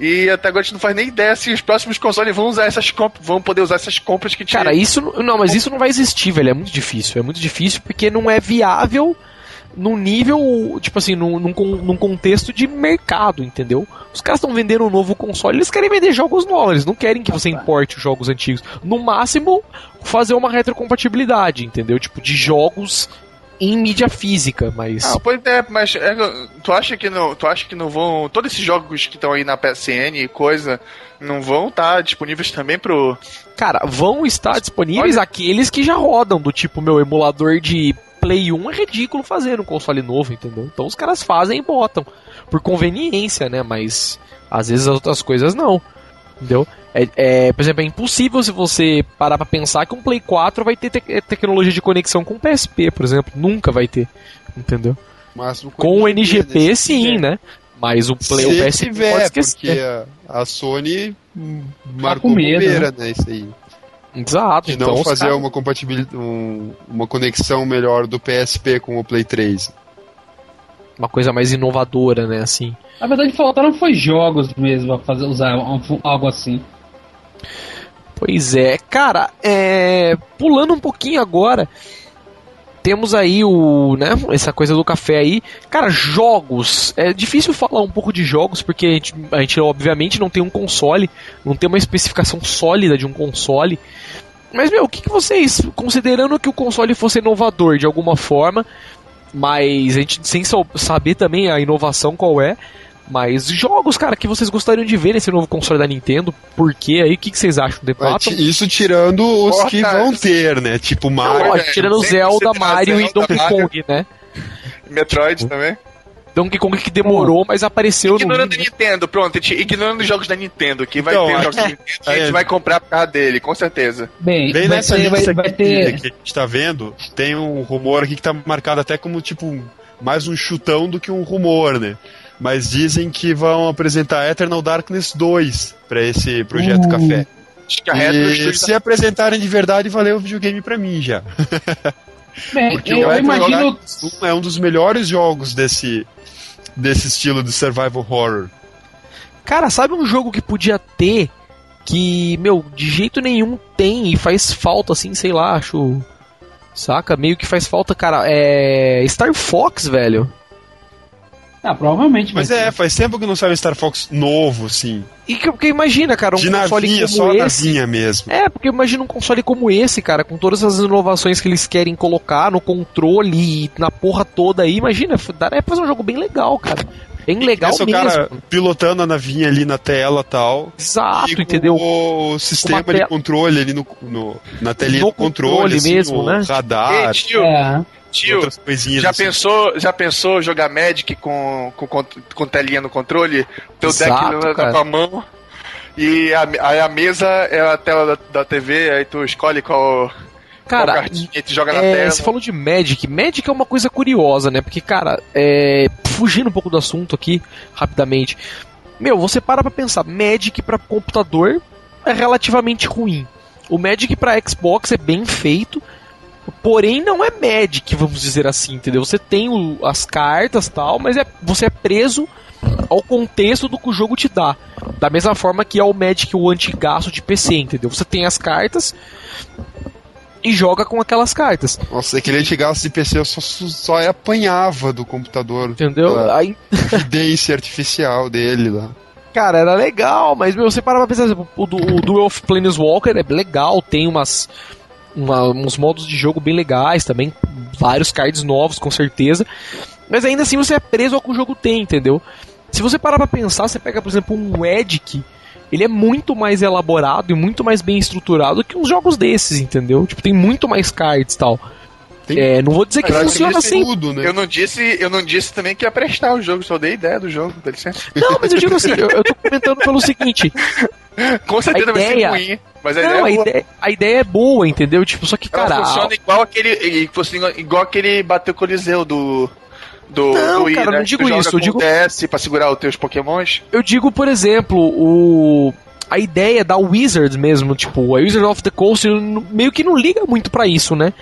E até agora a gente não faz nem ideia se os próximos consoles vão usar essas compras, vão poder usar essas compras que tinha. Cara, isso não, mas isso não vai existir, velho. É muito difícil. É muito difícil porque não é viável num nível, tipo assim, num, num, num contexto de mercado, entendeu? Os caras estão vendendo um novo console, eles querem vender jogos novos, eles não querem que você importe os jogos antigos. No máximo, fazer uma retrocompatibilidade, entendeu? Tipo, de jogos em mídia física, mas. Ah, pois é, mas é, tu acha que não. Tu acha que não vão. Todos esses jogos que estão aí na PSN e coisa não vão estar tá disponíveis também pro. Cara, vão estar disponíveis Olha... aqueles que já rodam, do tipo meu emulador de Play 1 é ridículo fazer um console novo, entendeu? Então os caras fazem e botam. Por conveniência, né? Mas às vezes as outras coisas não. Entendeu? É, é, por exemplo, é impossível se você parar pra pensar que um Play 4 vai ter te tecnologia de conexão com o PSP, por exemplo. Nunca vai ter. Entendeu? com o NGP, sim, né? Mas o Play se o PSP tiver, pode esquecer. porque a, a Sony marcou bobeira, né? né? Isso aí. Exato. De não então, fazer cara... uma compatibilidade, um, uma conexão melhor do PSP com o Play 3. Uma coisa mais inovadora, né, assim. Na verdade, faltaram foi jogos mesmo a fazer usar algo assim. Pois é, cara, é... pulando um pouquinho agora, temos aí o, né, essa coisa do café aí. Cara, jogos. É difícil falar um pouco de jogos porque a gente, a gente obviamente não tem um console, não tem uma especificação sólida de um console. Mas, meu, o que, que vocês, considerando que o console fosse inovador de alguma forma, mas a gente sem saber também a inovação qual é, mas jogos, cara, que vocês gostariam de ver nesse novo console da Nintendo, por quê? Aí o que, que vocês acham? Debatam? Isso tirando os Porra, que vão ter, né? Tipo Mario. Não, tirando Zelda, Mario e Donkey Kong, né? Metroid também. Donkey Kong que demorou, mas apareceu ignorando no. Ignorando a Nintendo, pronto, ignorando os jogos da Nintendo, que vai então, ter jogos da Nintendo, a gente vai comprar por causa dele, com certeza. Bem, Bem nessa ter, lista vai, vai ter... que a gente tá vendo, tem um rumor aqui que tá marcado até como tipo mais um chutão do que um rumor, né? Mas dizem que vão apresentar Eternal Darkness 2 para esse projeto uh. Café. E se apresentarem de verdade, valeu o videogame para mim já. Bem, [LAUGHS] Porque eu, o imagino... é um dos melhores jogos desse, desse estilo de survival horror. Cara, sabe um jogo que podia ter que, meu, de jeito nenhum tem e faz falta, assim, sei lá, acho. Saca? Meio que faz falta, cara. É. Star Fox, velho. Ah, provavelmente. Mas é, faz tempo que não sai um Star Fox novo, sim. E que, porque imagina, cara, um De console navinha, como só esse. Navinha mesmo. É, porque imagina um console como esse, cara, com todas as inovações que eles querem colocar no controle e na porra toda aí, imagina, dá pra fazer um jogo bem legal, cara. Bem legal Esse mesmo. o cara pilotando a navinha ali na tela tal. Exato, entendeu? O sistema de controle ali no, no na telinha no do controle, controle assim, mesmo, né? radar. Ei, tio, é. Tio. Já assim. pensou, já pensou jogar Magic com, com, com telinha no controle? Teu Exato, deck na, com a mão. E a, aí a mesa é a tela da, da TV, aí tu escolhe qual. Cara, qual cartinha, tu joga na é, tela. Você falou de Magic. Magic é uma coisa curiosa, né? Porque, cara, é, fugindo um pouco do assunto aqui, rapidamente. Meu, você para pra pensar, Magic para computador é relativamente ruim. O Magic para Xbox é bem feito, porém não é Magic, vamos dizer assim, entendeu? Você tem o, as cartas tal, mas é, você é preso ao contexto do que o jogo te dá. Da mesma forma que é o Magic o antigaço de PC, entendeu? Você tem as cartas e joga com aquelas cartas. Nossa, aquele antigaço de PC eu só, só apanhava do computador. Entendeu? A Aí... [LAUGHS] evidência artificial dele lá. Cara, era legal, mas meu, você para pra pensar, o, do, o Duel of Planeswalker é legal, tem umas, uma, uns modos de jogo bem legais também, vários cards novos, com certeza. Mas ainda assim você é preso ao que o jogo tem, entendeu? Se você parar pra pensar, você pega, por exemplo, um Edic, ele é muito mais elaborado e muito mais bem estruturado que uns jogos desses, entendeu? Tipo, tem muito mais cards e tal. Tem... É, não vou dizer que funciona assim. Tudo, né? Eu não disse, eu não disse também que ia prestar o jogo, só dei ideia do jogo, dá licença. Não, mas eu digo assim, eu, eu tô comentando pelo seguinte. [LAUGHS] Com certeza vai ser ruim, mas a não, ideia é boa. A ideia, a ideia é boa, entendeu? Tipo, só que, cara. Ela funciona igual aquele. Igual aquele bateu Coliseu do. Do, não, do cara, né? não digo isso. Eu digo DS pra segurar os teus pokémons. Eu digo, por exemplo, o a ideia da Wizards mesmo, tipo, a Wizard of the Coast meio que não liga muito para isso, né?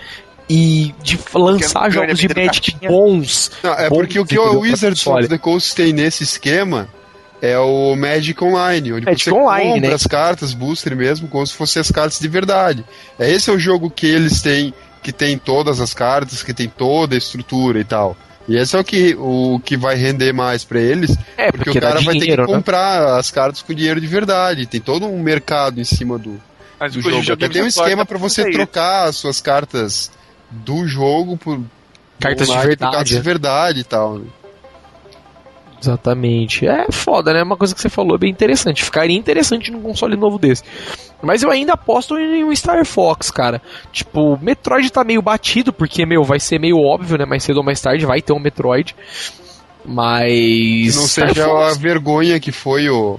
E de lançar jogos de Magic bons. Não, é bons porque o que o Wizards of the Coast tem nesse esquema é o Magic Online, onde Magic você Online, compra né? as cartas, booster mesmo, como se fossem as cartas de verdade. É esse é o jogo que eles têm, que tem todas as cartas, que tem toda a estrutura e tal. E esse é o que, o que vai render mais para eles, é, porque, porque o cara dinheiro, vai ter que né? comprar as cartas com dinheiro de verdade. Tem todo um mercado em cima do, Mas do jogo. Até tem um esquema para você trocar as suas cartas do jogo por cartas de verdade, cartas de verdade e tal. Exatamente. É foda, né? Uma coisa que você falou é bem interessante. Ficaria interessante num console novo desse. Mas eu ainda aposto em um Star Fox, cara. Tipo, Metroid tá meio batido, porque, meu, vai ser meio óbvio, né? Mais cedo ou mais tarde vai ter um Metroid. Mas. Não seja a vergonha que foi o.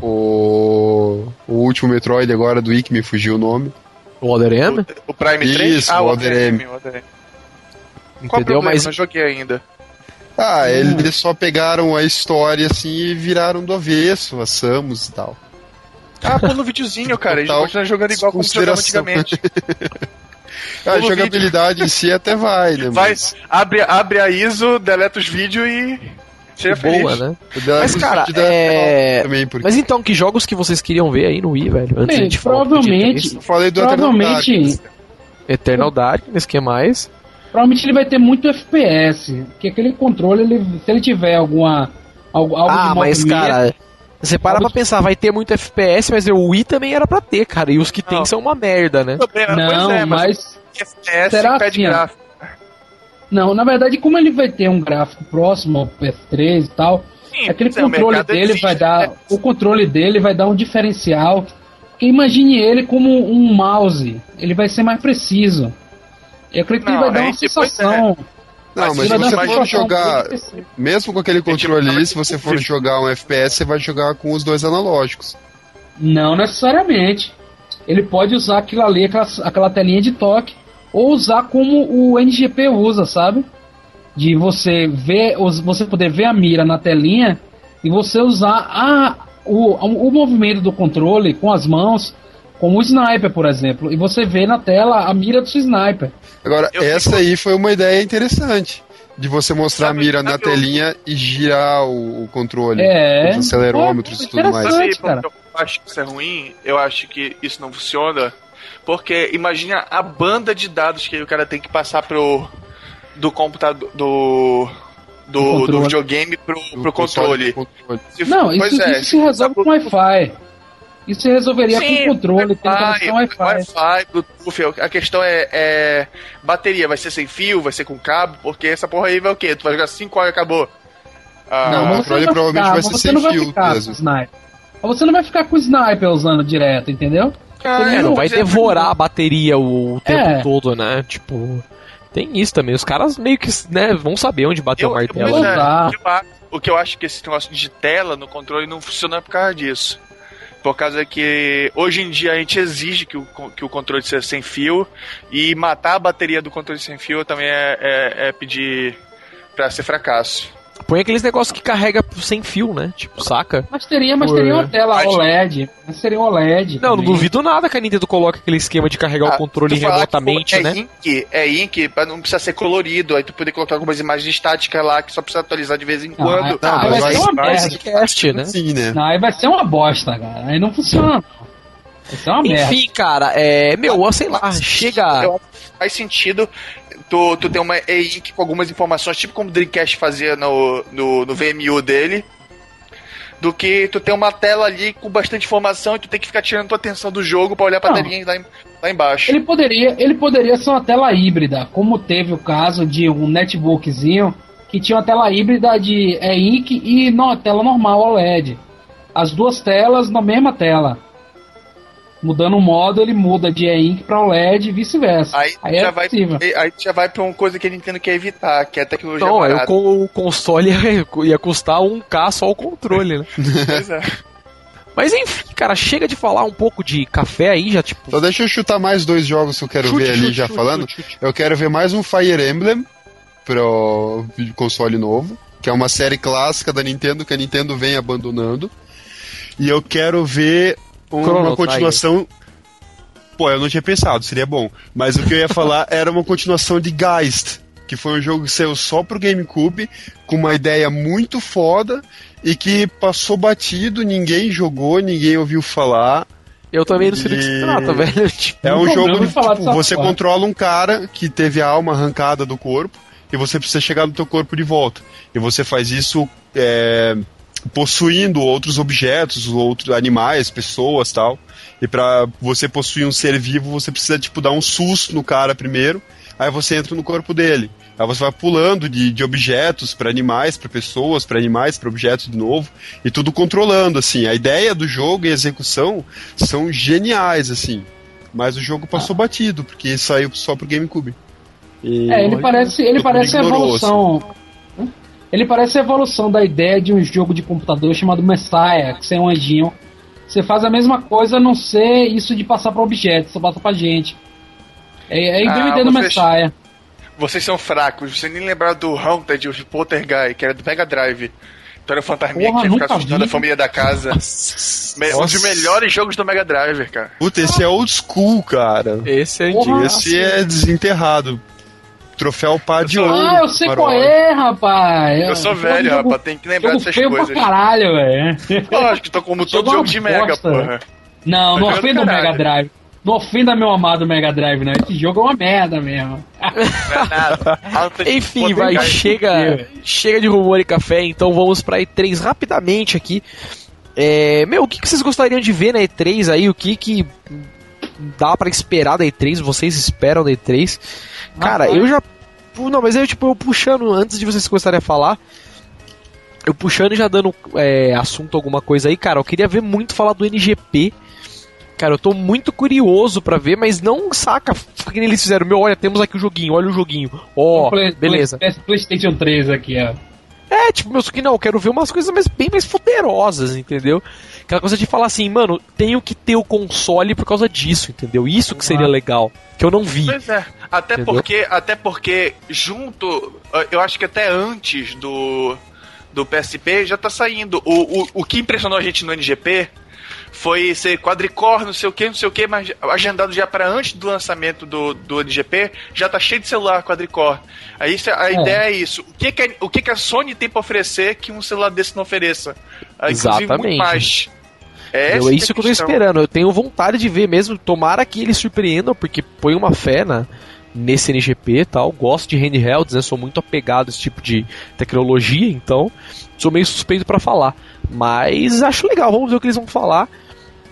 O. O último Metroid agora do Wiki, me fugiu o nome. O Other M? O, o Prime 3? Isso, ah, o Other M. Entendeu? Mas não joguei ainda. Ah, hum. eles só pegaram a história assim e viraram do avesso, a Samus e tal. Ah, pô, no videozinho, cara. Eles continuam jogando igual como jogava antigamente. [LAUGHS] a jogabilidade em si até vai, né? Vai, mas... abre, abre a ISO, deleta os vídeos e. Boa, né? Mas, cara, é... Também, porque... Mas então, que jogos que vocês queriam ver aí no Wii, velho? Antes Bem, provavelmente. Falei do provavelmente. Eternal Darkness, que mais? Provavelmente ele vai ter muito FPS. Que aquele controle, ele, se ele tiver alguma. Algo, algo ah, mas cara. Você para pra pensar, vai ter muito FPS, mas o Wii também era pra ter, cara. E os que não. tem são uma merda, né? Não, é, mas. FPS será assim, gráfico. Não, na verdade, como ele vai ter um gráfico próximo ao PS3 e tal, Sim, aquele é, controle dele existe, vai dar. Né? O controle dele vai dar um diferencial. Porque imagine ele como um mouse. Ele vai ser mais preciso. Eu creio que não, ele vai dar uma sensação. Não, mas se você for jogar, mesmo com aquele controle ali, se você for jogar um FPS, você vai jogar com os dois analógicos. Não necessariamente. Ele pode usar aquilo ali, aquela, aquela telinha de toque, ou usar como o NGP usa, sabe? De você ver, você poder ver a mira na telinha e você usar a, o, o movimento do controle com as mãos como o sniper, por exemplo, e você vê na tela a mira do seu sniper. Agora, eu essa fico... aí foi uma ideia interessante. De você mostrar sabe, a mira na telinha e girar o, o controle. É. Os acelerômetros e tudo mais. Sabe, cara. eu acho que isso é ruim, eu acho que isso não funciona. Porque imagina a banda de dados que o cara tem que passar pro. do computador. do. Do, do videogame pro, pro controle. controle. Não, isso, é, isso se resolve com Wi-Fi. Isso resolveria Sim, com controle, Wi-Fi, Wi-Fi, Bluetooth. A questão é, é, bateria, vai ser sem fio, vai ser com cabo, porque essa porra aí vai o quê? Tu vai jogar 5 horas e acabou. Ah, não, mas você não provavelmente vai, vai ser sem fio mesmo. Mas você não vai ficar com o sniper usando direto, entendeu? Ah, é, não vai devorar a bateria o tempo é. todo, né? Tipo. Tem isso também. Os caras meio que né, vão saber onde bater eu, o martelo. Eu, é, o que eu acho que esse negócio de tela no controle não funciona por causa disso. Por causa que hoje em dia a gente exige que o, que o controle seja sem fio e matar a bateria do controle sem fio também é, é, é pedir para ser fracasso. Põe aqueles negócios que carrega sem fio, né? Tipo, saca? Mas teria, mas Por... teria uma tela OLED. Mas seria um OLED. Não, também. não duvido nada que a Nintendo coloque aquele esquema de carregar ah, o controle remotamente, é né? Ink, é ink, pra não precisar ser colorido. Aí tu poder colocar algumas imagens estáticas lá que só precisa atualizar de vez em quando. Ah, ah, vai, vai ser uma merda. Cast, né? Sim, né? Não, aí vai ser uma bosta, cara. Aí não funciona. Vai ser uma merda. Enfim, cara, é. Meu, sei lá, chega. Faz sentido tu, tu tem uma e-ink com algumas informações, tipo como o Dreamcast fazia no, no, no VMU dele, do que tu tem uma tela ali com bastante informação e tu tem que ficar tirando tua atenção do jogo para olhar pra Não. telinha lá, em, lá embaixo. Ele poderia, ele poderia ser uma tela híbrida, como teve o caso de um netbookzinho que tinha uma tela híbrida de e-ink e não, tela normal OLED. As duas telas na mesma tela mudando o modo, ele muda de e-ink para OLED e vice-versa. Aí, aí, já é vai, aí já vai pra uma coisa que a Nintendo quer evitar, que é a tecnologia Não, aí o, o console [LAUGHS] ia, ia custar um k só o controle, né? [LAUGHS] pois é. Mas enfim, cara, chega de falar um pouco de café aí, já tipo. Só deixa eu chutar mais dois jogos que eu quero chute, ver ali chute, já chute, falando. Eu quero ver mais um Fire Emblem pro console novo, que é uma série clássica da Nintendo que a Nintendo vem abandonando. E eu quero ver uma tá continuação. Pô, eu não tinha pensado, seria bom. Mas o que eu ia falar [LAUGHS] era uma continuação de Geist, que foi um jogo que saiu só pro GameCube, com uma ideia muito foda e que passou batido, ninguém jogou, ninguém ouviu falar. Eu também não sei do que se trata, [LAUGHS] velho. Tipo, é um jogo de, tipo, você controla um cara que teve a alma arrancada do corpo e você precisa chegar no teu corpo de volta. E você faz isso é, possuindo outros objetos, outros animais, pessoas tal. E para você possuir um ser vivo, você precisa tipo dar um susto no cara primeiro, aí você entra no corpo dele. Aí você vai pulando de, de objetos para animais, para pessoas, para animais, para objetos de novo, e tudo controlando assim. A ideia do jogo e a execução são geniais assim. Mas o jogo passou ah. batido porque saiu só pro GameCube. E... É, ele parece, ele parece a evolução. Assim ele parece a evolução da ideia de um jogo de computador chamado Messiah, que você é um anjinho. Você faz a mesma coisa, a não ser isso de passar para objetos, você passa pra gente. É, é ah, do Messiah. Vocês são fracos, você nem lembrar do Haunted, o Poltergeist, que era do Mega Drive. Então era o fantasminha Porra, que ia ficar assustando a família da casa. um dos melhores jogos do Mega Drive, cara. Puta, esse é old school, cara. Esse é antigo. Esse é desenterrado. Troféu pá de ouro. Ah, eu sei qual é, rapaz. Eu sou velho, jogo, rapaz, tem que lembrar dessas coisas. Pra caralho, velho. Lógico, tô como todo jogo de Mega, porra. Não, não ofenda o Mega Drive. Não ofenda meu amado Mega Drive, não. Esse jogo é uma merda mesmo. Não é. [LAUGHS] Enfim, vai, chega, chega de rumor e café, então vamos pra E3 rapidamente aqui. É, meu, o que, que vocês gostariam de ver na E3 aí? O que que dá para esperar da E3? Vocês esperam da E3? Cara, eu já. Não, mas eu, tipo, eu puxando, antes de vocês começarem a falar, eu puxando e já dando é, assunto alguma coisa aí, cara, eu queria ver muito falar do NGP. Cara, eu tô muito curioso para ver, mas não saca que eles fizeram. Meu, olha, temos aqui o joguinho, olha o joguinho. Ó, oh, beleza. PlayStation 3 aqui, ó. É, tipo, meu, que não, eu quero ver umas coisas mais, bem mais poderosas, entendeu? Aquela coisa de falar assim, mano, tenho que ter o console por causa disso, entendeu? Isso que seria legal. Que eu não vi. Pois é. Até porque, até porque, junto, eu acho que até antes do, do PSP já tá saindo. O, o, o que impressionou a gente no NGP foi ser quadricore, não sei o que, não sei o que, mas agendado já para antes do lançamento do, do NGP, já tá cheio de celular quadricore. Aí a é. ideia é isso. O que, que, a, o que, que a Sony tem para oferecer que um celular desse não ofereça? Exatamente. mais. É, é isso que eu tô esperando. Eu tenho vontade de ver mesmo. Tomara que eles surpreendam, porque põe uma fé na, nesse NGP tal. Gosto de handhelds, né? Sou muito apegado a esse tipo de tecnologia, então sou meio suspeito para falar. Mas acho legal, vamos ver o que eles vão falar.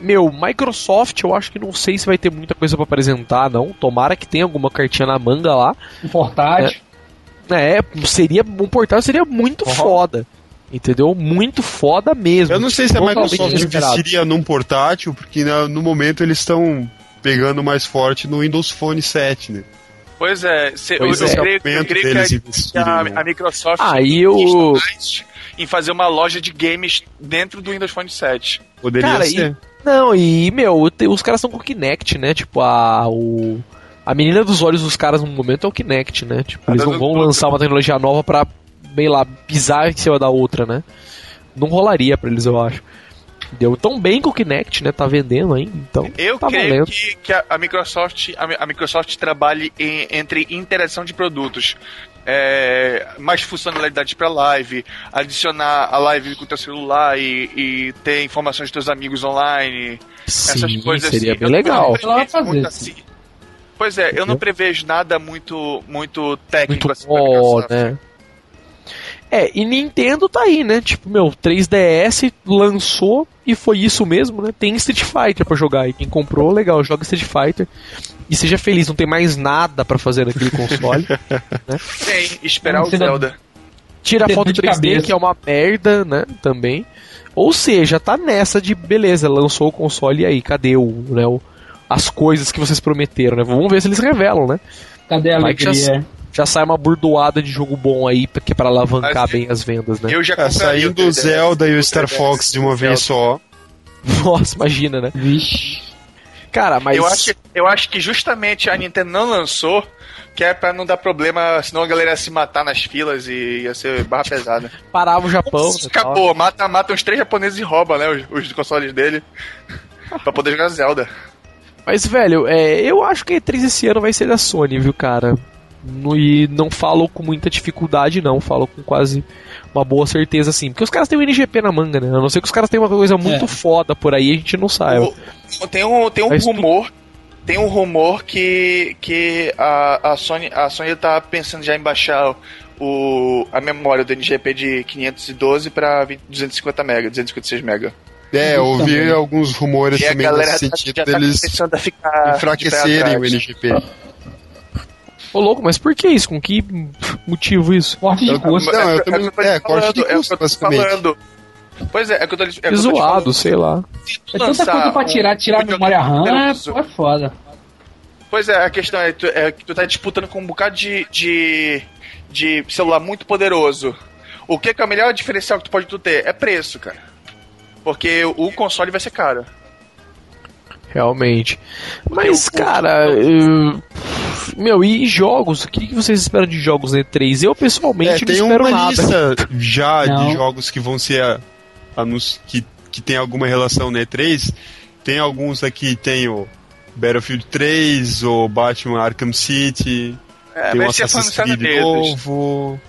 Meu, Microsoft, eu acho que não sei se vai ter muita coisa para apresentar, não. Tomara que tenha alguma cartinha na manga lá. Um portátil. É, é seria um portátil seria muito uhum. foda. Entendeu? Muito foda mesmo. Eu não sei se a Microsoft investiria num portátil, porque no momento eles estão pegando mais forte no Windows Phone 7, né? Pois é, cê, pois eu, é. eu, creio, eu creio que, a, a, Microsoft aí eu... em fazer uma loja de games dentro do Windows Phone 7. Poderia Cara, ser. E, não, e, meu, os caras estão com o Kinect, né? Tipo, a, o, a menina dos olhos dos caras no momento é o Kinect, né? Tipo, eles não vão lançar uma tecnologia nova pra, bem lá, pisar em cima da outra, né? Não rolaria pra eles, eu acho. Deu tão bem com o Kinect, né? Tá vendendo ainda, então. Eu tá creio que, que a, a, Microsoft a, a, Microsoft trabalhe em, entre interação de produtos. É, mais funcionalidades para live, adicionar a live com o teu celular e, e ter informações dos teus amigos online. Sim, essas coisas seria assim. bem legal. Fazer, assim. Pois é, eu não prevejo nada muito muito técnico muito assim bom, né? É, e Nintendo tá aí, né? Tipo, meu, 3DS lançou e foi isso mesmo, né? Tem Street Fighter pra jogar aí. Quem comprou, legal, joga Street Fighter. E seja feliz, não tem mais nada para fazer naquele console. [LAUGHS] né? Tem, esperar o Zelda. Tira a foto 3D, cabeça. que é uma merda, né? Também. Ou seja, tá nessa de beleza, lançou o console e aí, cadê o, né, o, as coisas que vocês prometeram, né? Vamos ver se eles revelam, né? Cadê a alegria? Já sai uma burdoada de jogo bom aí, porque para alavancar Mas, bem as vendas, né? Eu já é, saindo o Zelda e o Star Fox de uma vez só. Nossa, imagina, né? Vixe. Cara, mas. Eu acho, eu acho que justamente a Nintendo não lançou, que é pra não dar problema, senão a galera ia se matar nas filas e ia ser barra pesada. [LAUGHS] Parava o Japão. Acabou, mata, mata uns três japoneses e rouba, né? Os, os consoles dele. [LAUGHS] pra poder jogar Zelda. Mas, velho, é, eu acho que a E3 esse ano vai ser da Sony, viu, cara? No, e não falo com muita dificuldade, não. Falo com quase uma boa certeza, sim. Porque os caras têm o NGP na manga, né? A não ser que os caras tenham uma coisa muito é. foda por aí a gente não sabe. O, tem um, tem um rumor. Tu... Tem um rumor que, que a, a, Sony, a Sony tá pensando já em baixar o, a memória do NGP de 512 para 250 MB, 256 MB. É, eu ouvi alguns rumores e também nesse tá sentido tá, deles enfraquecerem o NGP. Ô louco, mas por que isso? Com que motivo isso? Corte de custo. Não, eu também. É, corte de custo, basicamente. Pois é, é que eu tô, é que eu tô Zoado, sei lá. É tanta coisa pra tirar, tirar a memória RAM, é, é foda. Pois é, a questão é, tu, é que tu tá disputando com um bocado de, de, de celular muito poderoso. O que, que é o melhor diferencial que tu pode tu ter? É preço, cara. Porque o console vai ser caro. Realmente. Mas, cara, eu... meu, e jogos? O que vocês esperam de jogos E3? Eu pessoalmente é, não espero uma nada. Lista já não. de jogos que vão ser anúncios que, que tem alguma relação na E3. Tem alguns aqui, tem o Battlefield 3, o Batman Arkham City, é, tem o Assassin's Creed novo,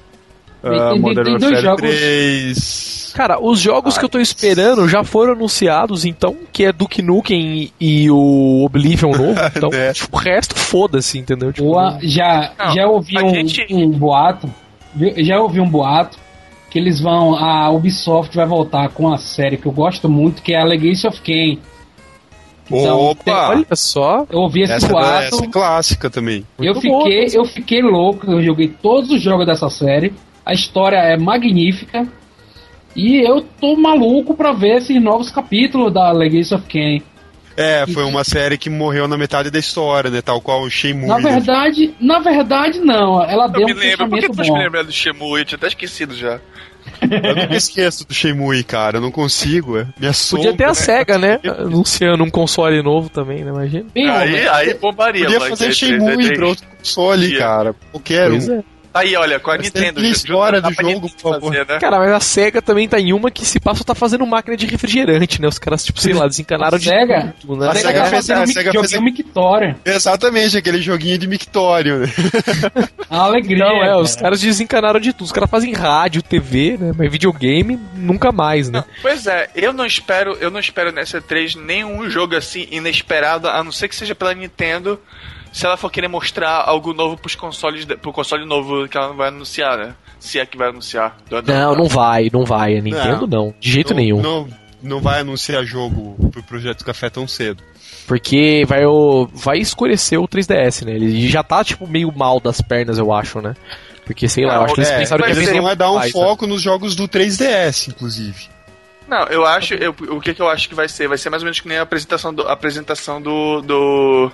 uh, Modern Warfare 3. Cara, os jogos que eu tô esperando já foram anunciados, então, que é Duke Nukem e, e o Oblivion novo. [LAUGHS] Então, é. tipo, o resto, foda-se, entendeu? Tipo, Boa, já, não, já ouvi um, gente... um boato. Já ouvi um boato que eles vão. A Ubisoft vai voltar com a série que eu gosto muito, que é a Legacy of Kain. Então, Opa! olha só. Eu ouvi esse essa é boato. Essa é clássica também. eu fiquei, eu fiquei louco, eu joguei todos os jogos dessa série. A história é magnífica. E eu tô maluco pra ver esses novos capítulos da Legacy of Kain. É, foi uma série que morreu na metade da história, né? Tal qual o Shenmue. Na verdade, na verdade não. Ela eu deu me um lembro. Por que tu tá me lembrando do Shenmue? Eu tinha até esquecido já. Eu não me esqueço do Shenmue, cara. Eu não consigo. É. Me assombra. Podia ter a SEGA, né? Anunciando um console novo também, né? Imagina. Bem, aí, aí bombaria. Podia fazer Shenmue pra outro console, cara. Qualquer um. É. Aí, olha, com a mas Nintendo. Tem história do jogo, por favor. Fazer, né? Cara, mas a SEGA também tá em uma que se passa tá fazendo máquina de refrigerante, né? Os caras, tipo, sei lá, desencanaram de SEGA? tudo, né? A, a SEGA fez a SEGA fez Mictório. Exatamente, aquele joguinho de Mictório, né? [LAUGHS] A alegria. Não, é, cara. os caras desencanaram de tudo. Os caras fazem rádio, TV, né? Mas videogame, nunca mais, né? Não, pois é, eu não espero, eu não espero nessa 3 nenhum jogo assim inesperado, a não ser que seja pela Nintendo se ela for querer mostrar algo novo pros consoles, pro console novo que ela vai anunciar, né? Se é que vai anunciar. Não, não vai, não vai. A Nintendo não, não de jeito não, nenhum. Não, não vai anunciar jogo pro Projeto Café tão cedo. Porque vai, vai escurecer o 3DS, né? Ele já tá, tipo, meio mal das pernas, eu acho, né? Porque, sei lá, eu acho que eles é, pensaram que eles vão dar um mais, foco né? nos jogos do 3DS, inclusive. Não, eu acho. Eu, o que, que eu acho que vai ser? Vai ser mais ou menos que nem a apresentação do, a apresentação do, do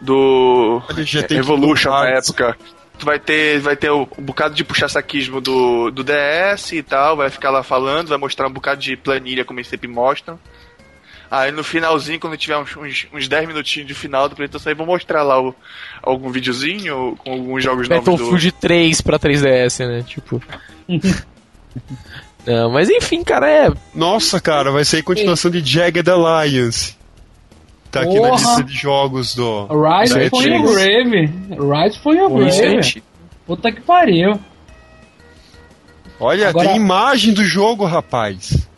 do Evolution na época. Tu vai ter, vai ter um, bocado de puxa-saquismo do, do DS e tal, vai ficar lá falando, vai mostrar um bocado de planilha, como eles sempre mostram. Aí no finalzinho, quando tiver uns, uns, uns 10 minutinhos de final da apresentação, aí vou mostrar lá o, algum videozinho com alguns jogos novos. Battlefield do... 3 pra 3DS, né? Tipo. [LAUGHS] Não, mas enfim, cara, é. Nossa, cara, vai ser continuação de Jagged Alliance. Tá aqui Porra. na lista de jogos do. Rise for your grave. Rise for your grave. Puta que pariu. Olha, Agora... tem imagem do jogo, rapaz.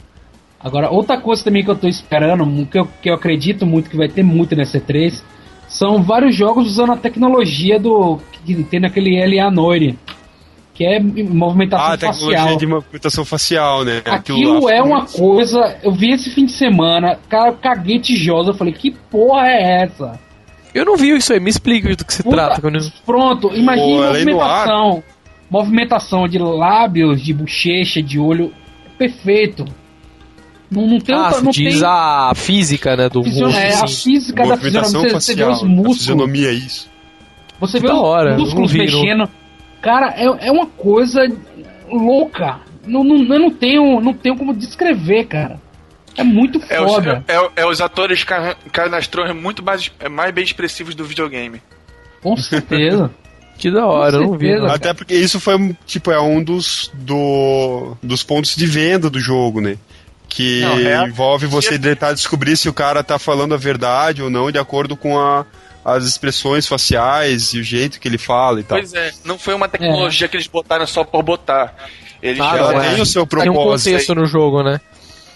Agora, outra coisa também que eu tô esperando, que eu, que eu acredito muito que vai ter muito nessa E3, são vários jogos usando a tecnologia do que tem naquele LA Noire, que é movimentação ah, facial. Ah, tecnologia de movimentação facial, né? Aquilo, Aquilo é uma coisa. Eu vi esse fim de semana, cara, eu caguei tijosa. Eu falei, que porra é essa? Eu não vi isso aí, me explica do que se Puta, trata. Quando... Pronto, imagine movimentação. Movimentação de lábios, de bochecha, de olho. Perfeito. Não, não tem ah, não diz tem... a física, né, do Fisio... É, a física da fisionomia. Você, você vê os músculos. fisionomia é isso. Você vê os hora, músculos vi, mexendo. Não... Cara, é, é uma coisa louca. Não, não, eu não tenho, não tenho como descrever, cara. É muito foda. É, os, é, é os atores canastrões muito mais, mais bem expressivos do videogame. Com certeza. [LAUGHS] Que da hora, não vi. Até porque isso foi, tipo, é um dos, do, dos pontos de venda do jogo, né? Que não, é envolve você tentar descobrir se o cara tá falando a verdade ou não, de acordo com a, as expressões faciais e o jeito que ele fala e tal. Pois é, não foi uma tecnologia é. que eles botaram só por botar. Eles ah, já é. tem o seu propósito. Tem um contexto no jogo, né?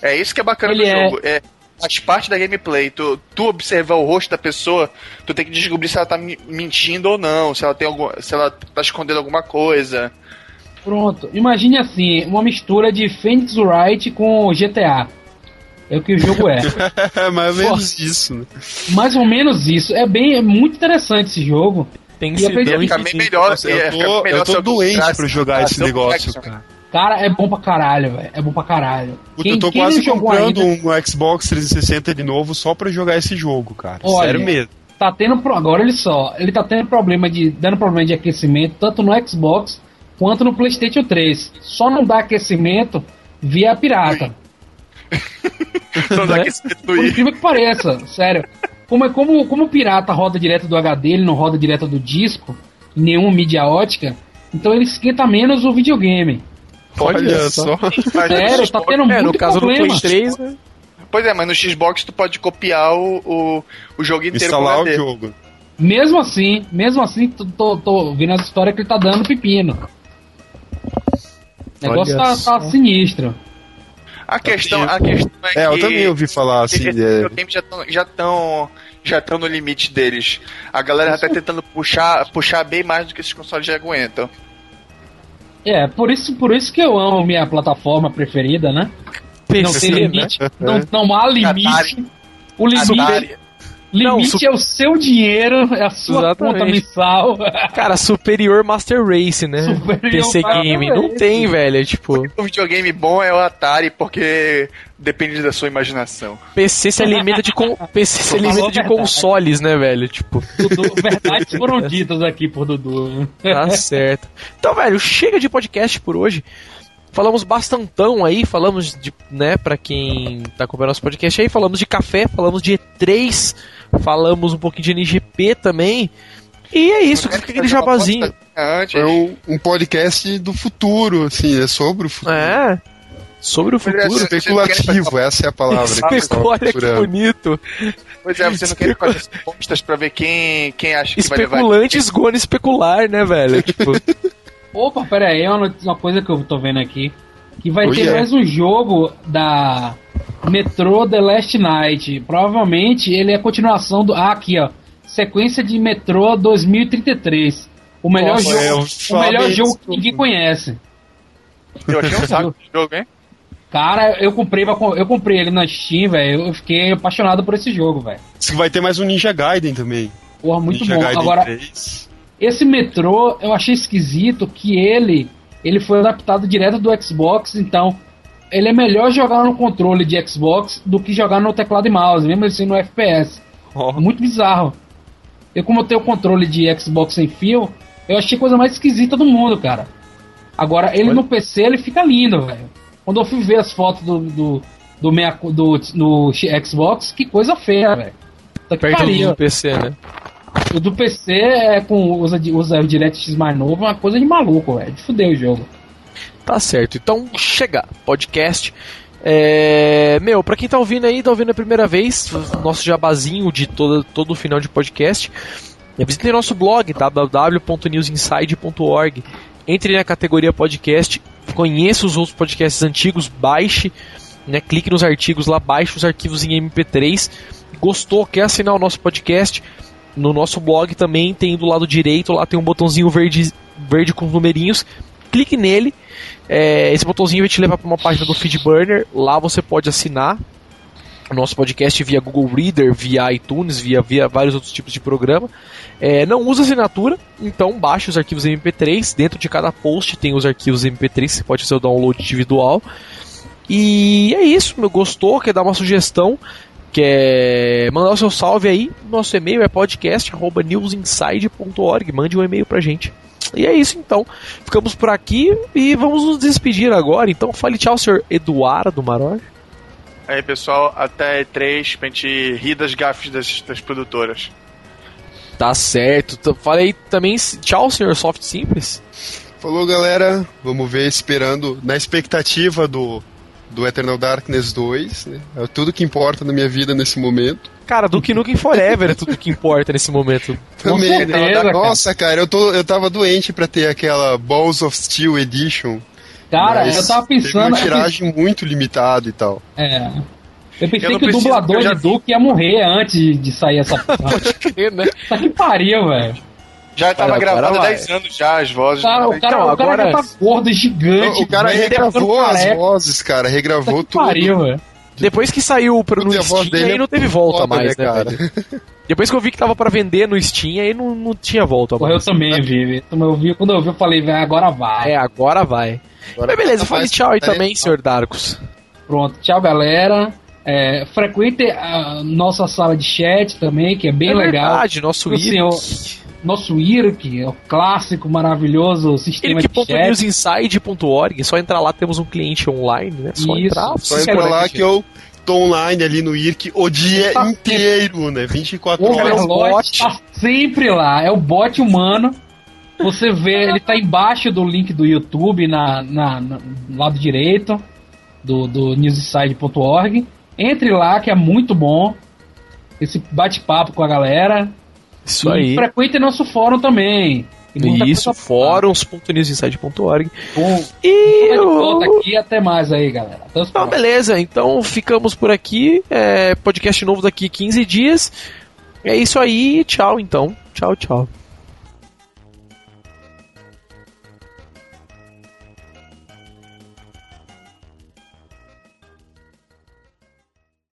É isso que é bacana ele do é... jogo. É, faz parte da gameplay. Tu, tu observar o rosto da pessoa, tu tem que descobrir se ela tá mentindo ou não, se ela tem algum, se ela tá escondendo alguma coisa. Pronto. Imagine assim, uma mistura de Phoenix Wright com GTA. É o que o jogo é. é [LAUGHS] mais ou menos isso. Né? Mais ou menos isso. É bem, é muito interessante esse jogo. Tem que ser bem melhor. Eu tô, eu tô doente pra jogar esse negócio, cara. Cara, é bom pra caralho, velho. É bom pra caralho. Puta, quem, eu tô quase comprando ainda... um Xbox 360 de novo só pra jogar esse jogo, cara. Olha, Sério mesmo. Tá tendo. Agora ele só. Ele tá tendo problema de. dando problema de aquecimento, tanto no Xbox quanto no PlayStation 3. Só não dá aquecimento via pirata. Dá né? Por incrível que pareça, sério. Como, é, como, como o pirata roda direto do HD, ele não roda direto do disco, nenhuma mídia ótica, então ele esquenta menos o videogame. Olha só. Sério, tá tendo é, muito no caso problema. do Play 3, né? Pois é, mas no Xbox tu pode copiar o, o, o jogo inteiro Instalar o jogo. Mesmo assim, mesmo assim, tô, tô, tô vendo as histórias que ele tá dando pepino. O negócio tá, tá, sinistro. A questão, a questão é, é eu também ouvi falar assim. É... já estão já tão, já estão no limite deles. A galera já tá tentando puxar, puxar bem mais do que esses consoles já aguentam. É, por isso, por isso que eu amo minha plataforma preferida, né? Não tem limite. Né? Não, não há limite. O limite. Limite não, é o seu dinheiro, é a sua Exatamente. conta mensal. [LAUGHS] Cara, Superior Master Race, né? Superior PC Game. Não tem, velho. É tipo. O videogame bom é o Atari, porque depende da sua imaginação. PC se alimenta de, con... [LAUGHS] PC se alimenta de consoles, né, velho? Tipo. Dudu, verdades foram ditas aqui por Dudu. Tá certo. Então, velho, chega de podcast por hoje. Falamos bastantão aí, falamos de, né, para quem tá acompanhando nosso podcast aí, falamos de café, falamos de E3, falamos um pouquinho de NGP também. E é isso, fica aquele jabazinho. É um, um podcast do futuro, assim, é sobre o futuro. É. Sobre o futuro. Especulativo, essa é a palavra. Olha que bonito. Pois é, você não quer fazer postas pra ver quem, quem acha que vai levar. Especulantes especular, né, velho? Tipo... [LAUGHS] Opa, pera aí, é uma, uma coisa que eu tô vendo aqui. Que vai oh, ter yeah. mais um jogo da Metro The Last Night. Provavelmente ele é a continuação do. Ah, aqui, ó. Sequência de Metro 2033. O melhor Nossa, jogo, o melhor jogo que ninguém conhece. Eu achei um saco de jogo, hein? Cara, eu comprei, eu comprei ele na Steam, velho. Eu fiquei apaixonado por esse jogo, velho. Vai ter mais um Ninja Gaiden também. Porra, muito Ninja bom. Gaiden Agora, 3. esse metrô eu achei esquisito que ele ele foi adaptado direto do Xbox, então ele é melhor jogar no controle de Xbox do que jogar no teclado e mouse, mesmo assim no FPS. Oh. Muito bizarro. Eu, como eu tenho controle de Xbox sem fio, eu achei a coisa mais esquisita do mundo, cara. Agora, ele Oi? no PC, ele fica lindo, velho. Quando eu fui ver as fotos do, do, do, meia, do no Xbox, que coisa feia, velho. Tá Perto do PC, né? O do PC é com usa, usa o DirectX mais novo, é uma coisa de maluco, velho. De fuder o jogo. Tá certo. Então, chega. Podcast. É... Meu, pra quem tá ouvindo aí, tá ouvindo a primeira vez, nosso jabazinho de todo, todo o final de podcast, visitem nosso blog, www.newsinside.org. Entre na categoria podcast, conheça os outros podcasts antigos, baixe, né, clique nos artigos lá, baixe os arquivos em MP3. Gostou, quer assinar o nosso podcast? No nosso blog também tem do lado direito, lá tem um botãozinho verde, verde com numerinhos. Clique nele, é, esse botãozinho vai te levar para uma página do Feedburner. Lá você pode assinar o nosso podcast via Google Reader, via iTunes, via, via vários outros tipos de programa. É, não usa assinatura, então baixe os arquivos MP3. Dentro de cada post tem os arquivos MP3, você pode fazer o download individual. E é isso, meu gostou, quer dar uma sugestão, quer mandar o seu salve aí, nosso e-mail é podcast@newsinside.org, mande um e-mail pra gente. E é isso então. Ficamos por aqui e vamos nos despedir agora. Então fale tchau, senhor Eduardo Maror. Aí pessoal, até E3 pra gente rir das gafes das, das produtoras. Tá certo. Falei também tchau, senhor Soft Simples. Falou galera, vamos ver esperando na expectativa do do Eternal Darkness 2, né? É tudo que importa na minha vida nesse momento. Cara, Duke Nukem Forever é tudo que importa nesse momento. [LAUGHS] Também, certeza, cara. Nossa, cara, eu, tô, eu tava doente pra ter aquela Balls of Steel Edition. Cara, eu tava pensando. uma tiragem eu... muito limitada e tal. É. Eu pensei eu que o dublador de Duke ia morrer antes de sair essa. [LAUGHS] Pode crer, né? Tá que pariu, velho. Já tava gravado há 10 anos já, as vozes. Cara, o cara, então, o cara agora... já tá gordo, gigante. O cara regravou as vozes, cara. Regravou tudo. Pariu, velho. Depois que saiu pro no Steam, aí não teve volta foda, mais, né, né cara? Depois que eu vi que tava pra vender no Steam, aí não, não tinha volta mais. Eu também vi, eu vi. Quando eu vi, eu falei, velho, agora vai. É, agora vai. Agora Mas beleza, fale tchau aí também, senhor Darkus. Pronto, tchau, galera. É, frequente a nossa sala de chat também, que é bem é legal. Verdade, nosso senhor nosso IRC, é o clássico, maravilhoso sistema de chat. IRC.newsinside.org, é só entrar lá, temos um cliente online, né? Só Isso, entrar. Só entrar lá que eu tô online ali no IRC o dia tá inteiro, né? 24 o horas. O bot tá sempre lá, é o bot humano. Você vê, [LAUGHS] ele tá embaixo do link do YouTube, na, na, na no lado direito do, do newsinside.org. Entre lá, que é muito bom. Esse bate-papo com a galera. Isso e aí. frequente nosso fórum também. Isso, fóruns.newsinside.org. E eu... volta aqui até mais aí, galera. Então, beleza. Então ficamos por aqui. É, podcast novo daqui 15 dias. É isso aí. Tchau, então. Tchau, tchau.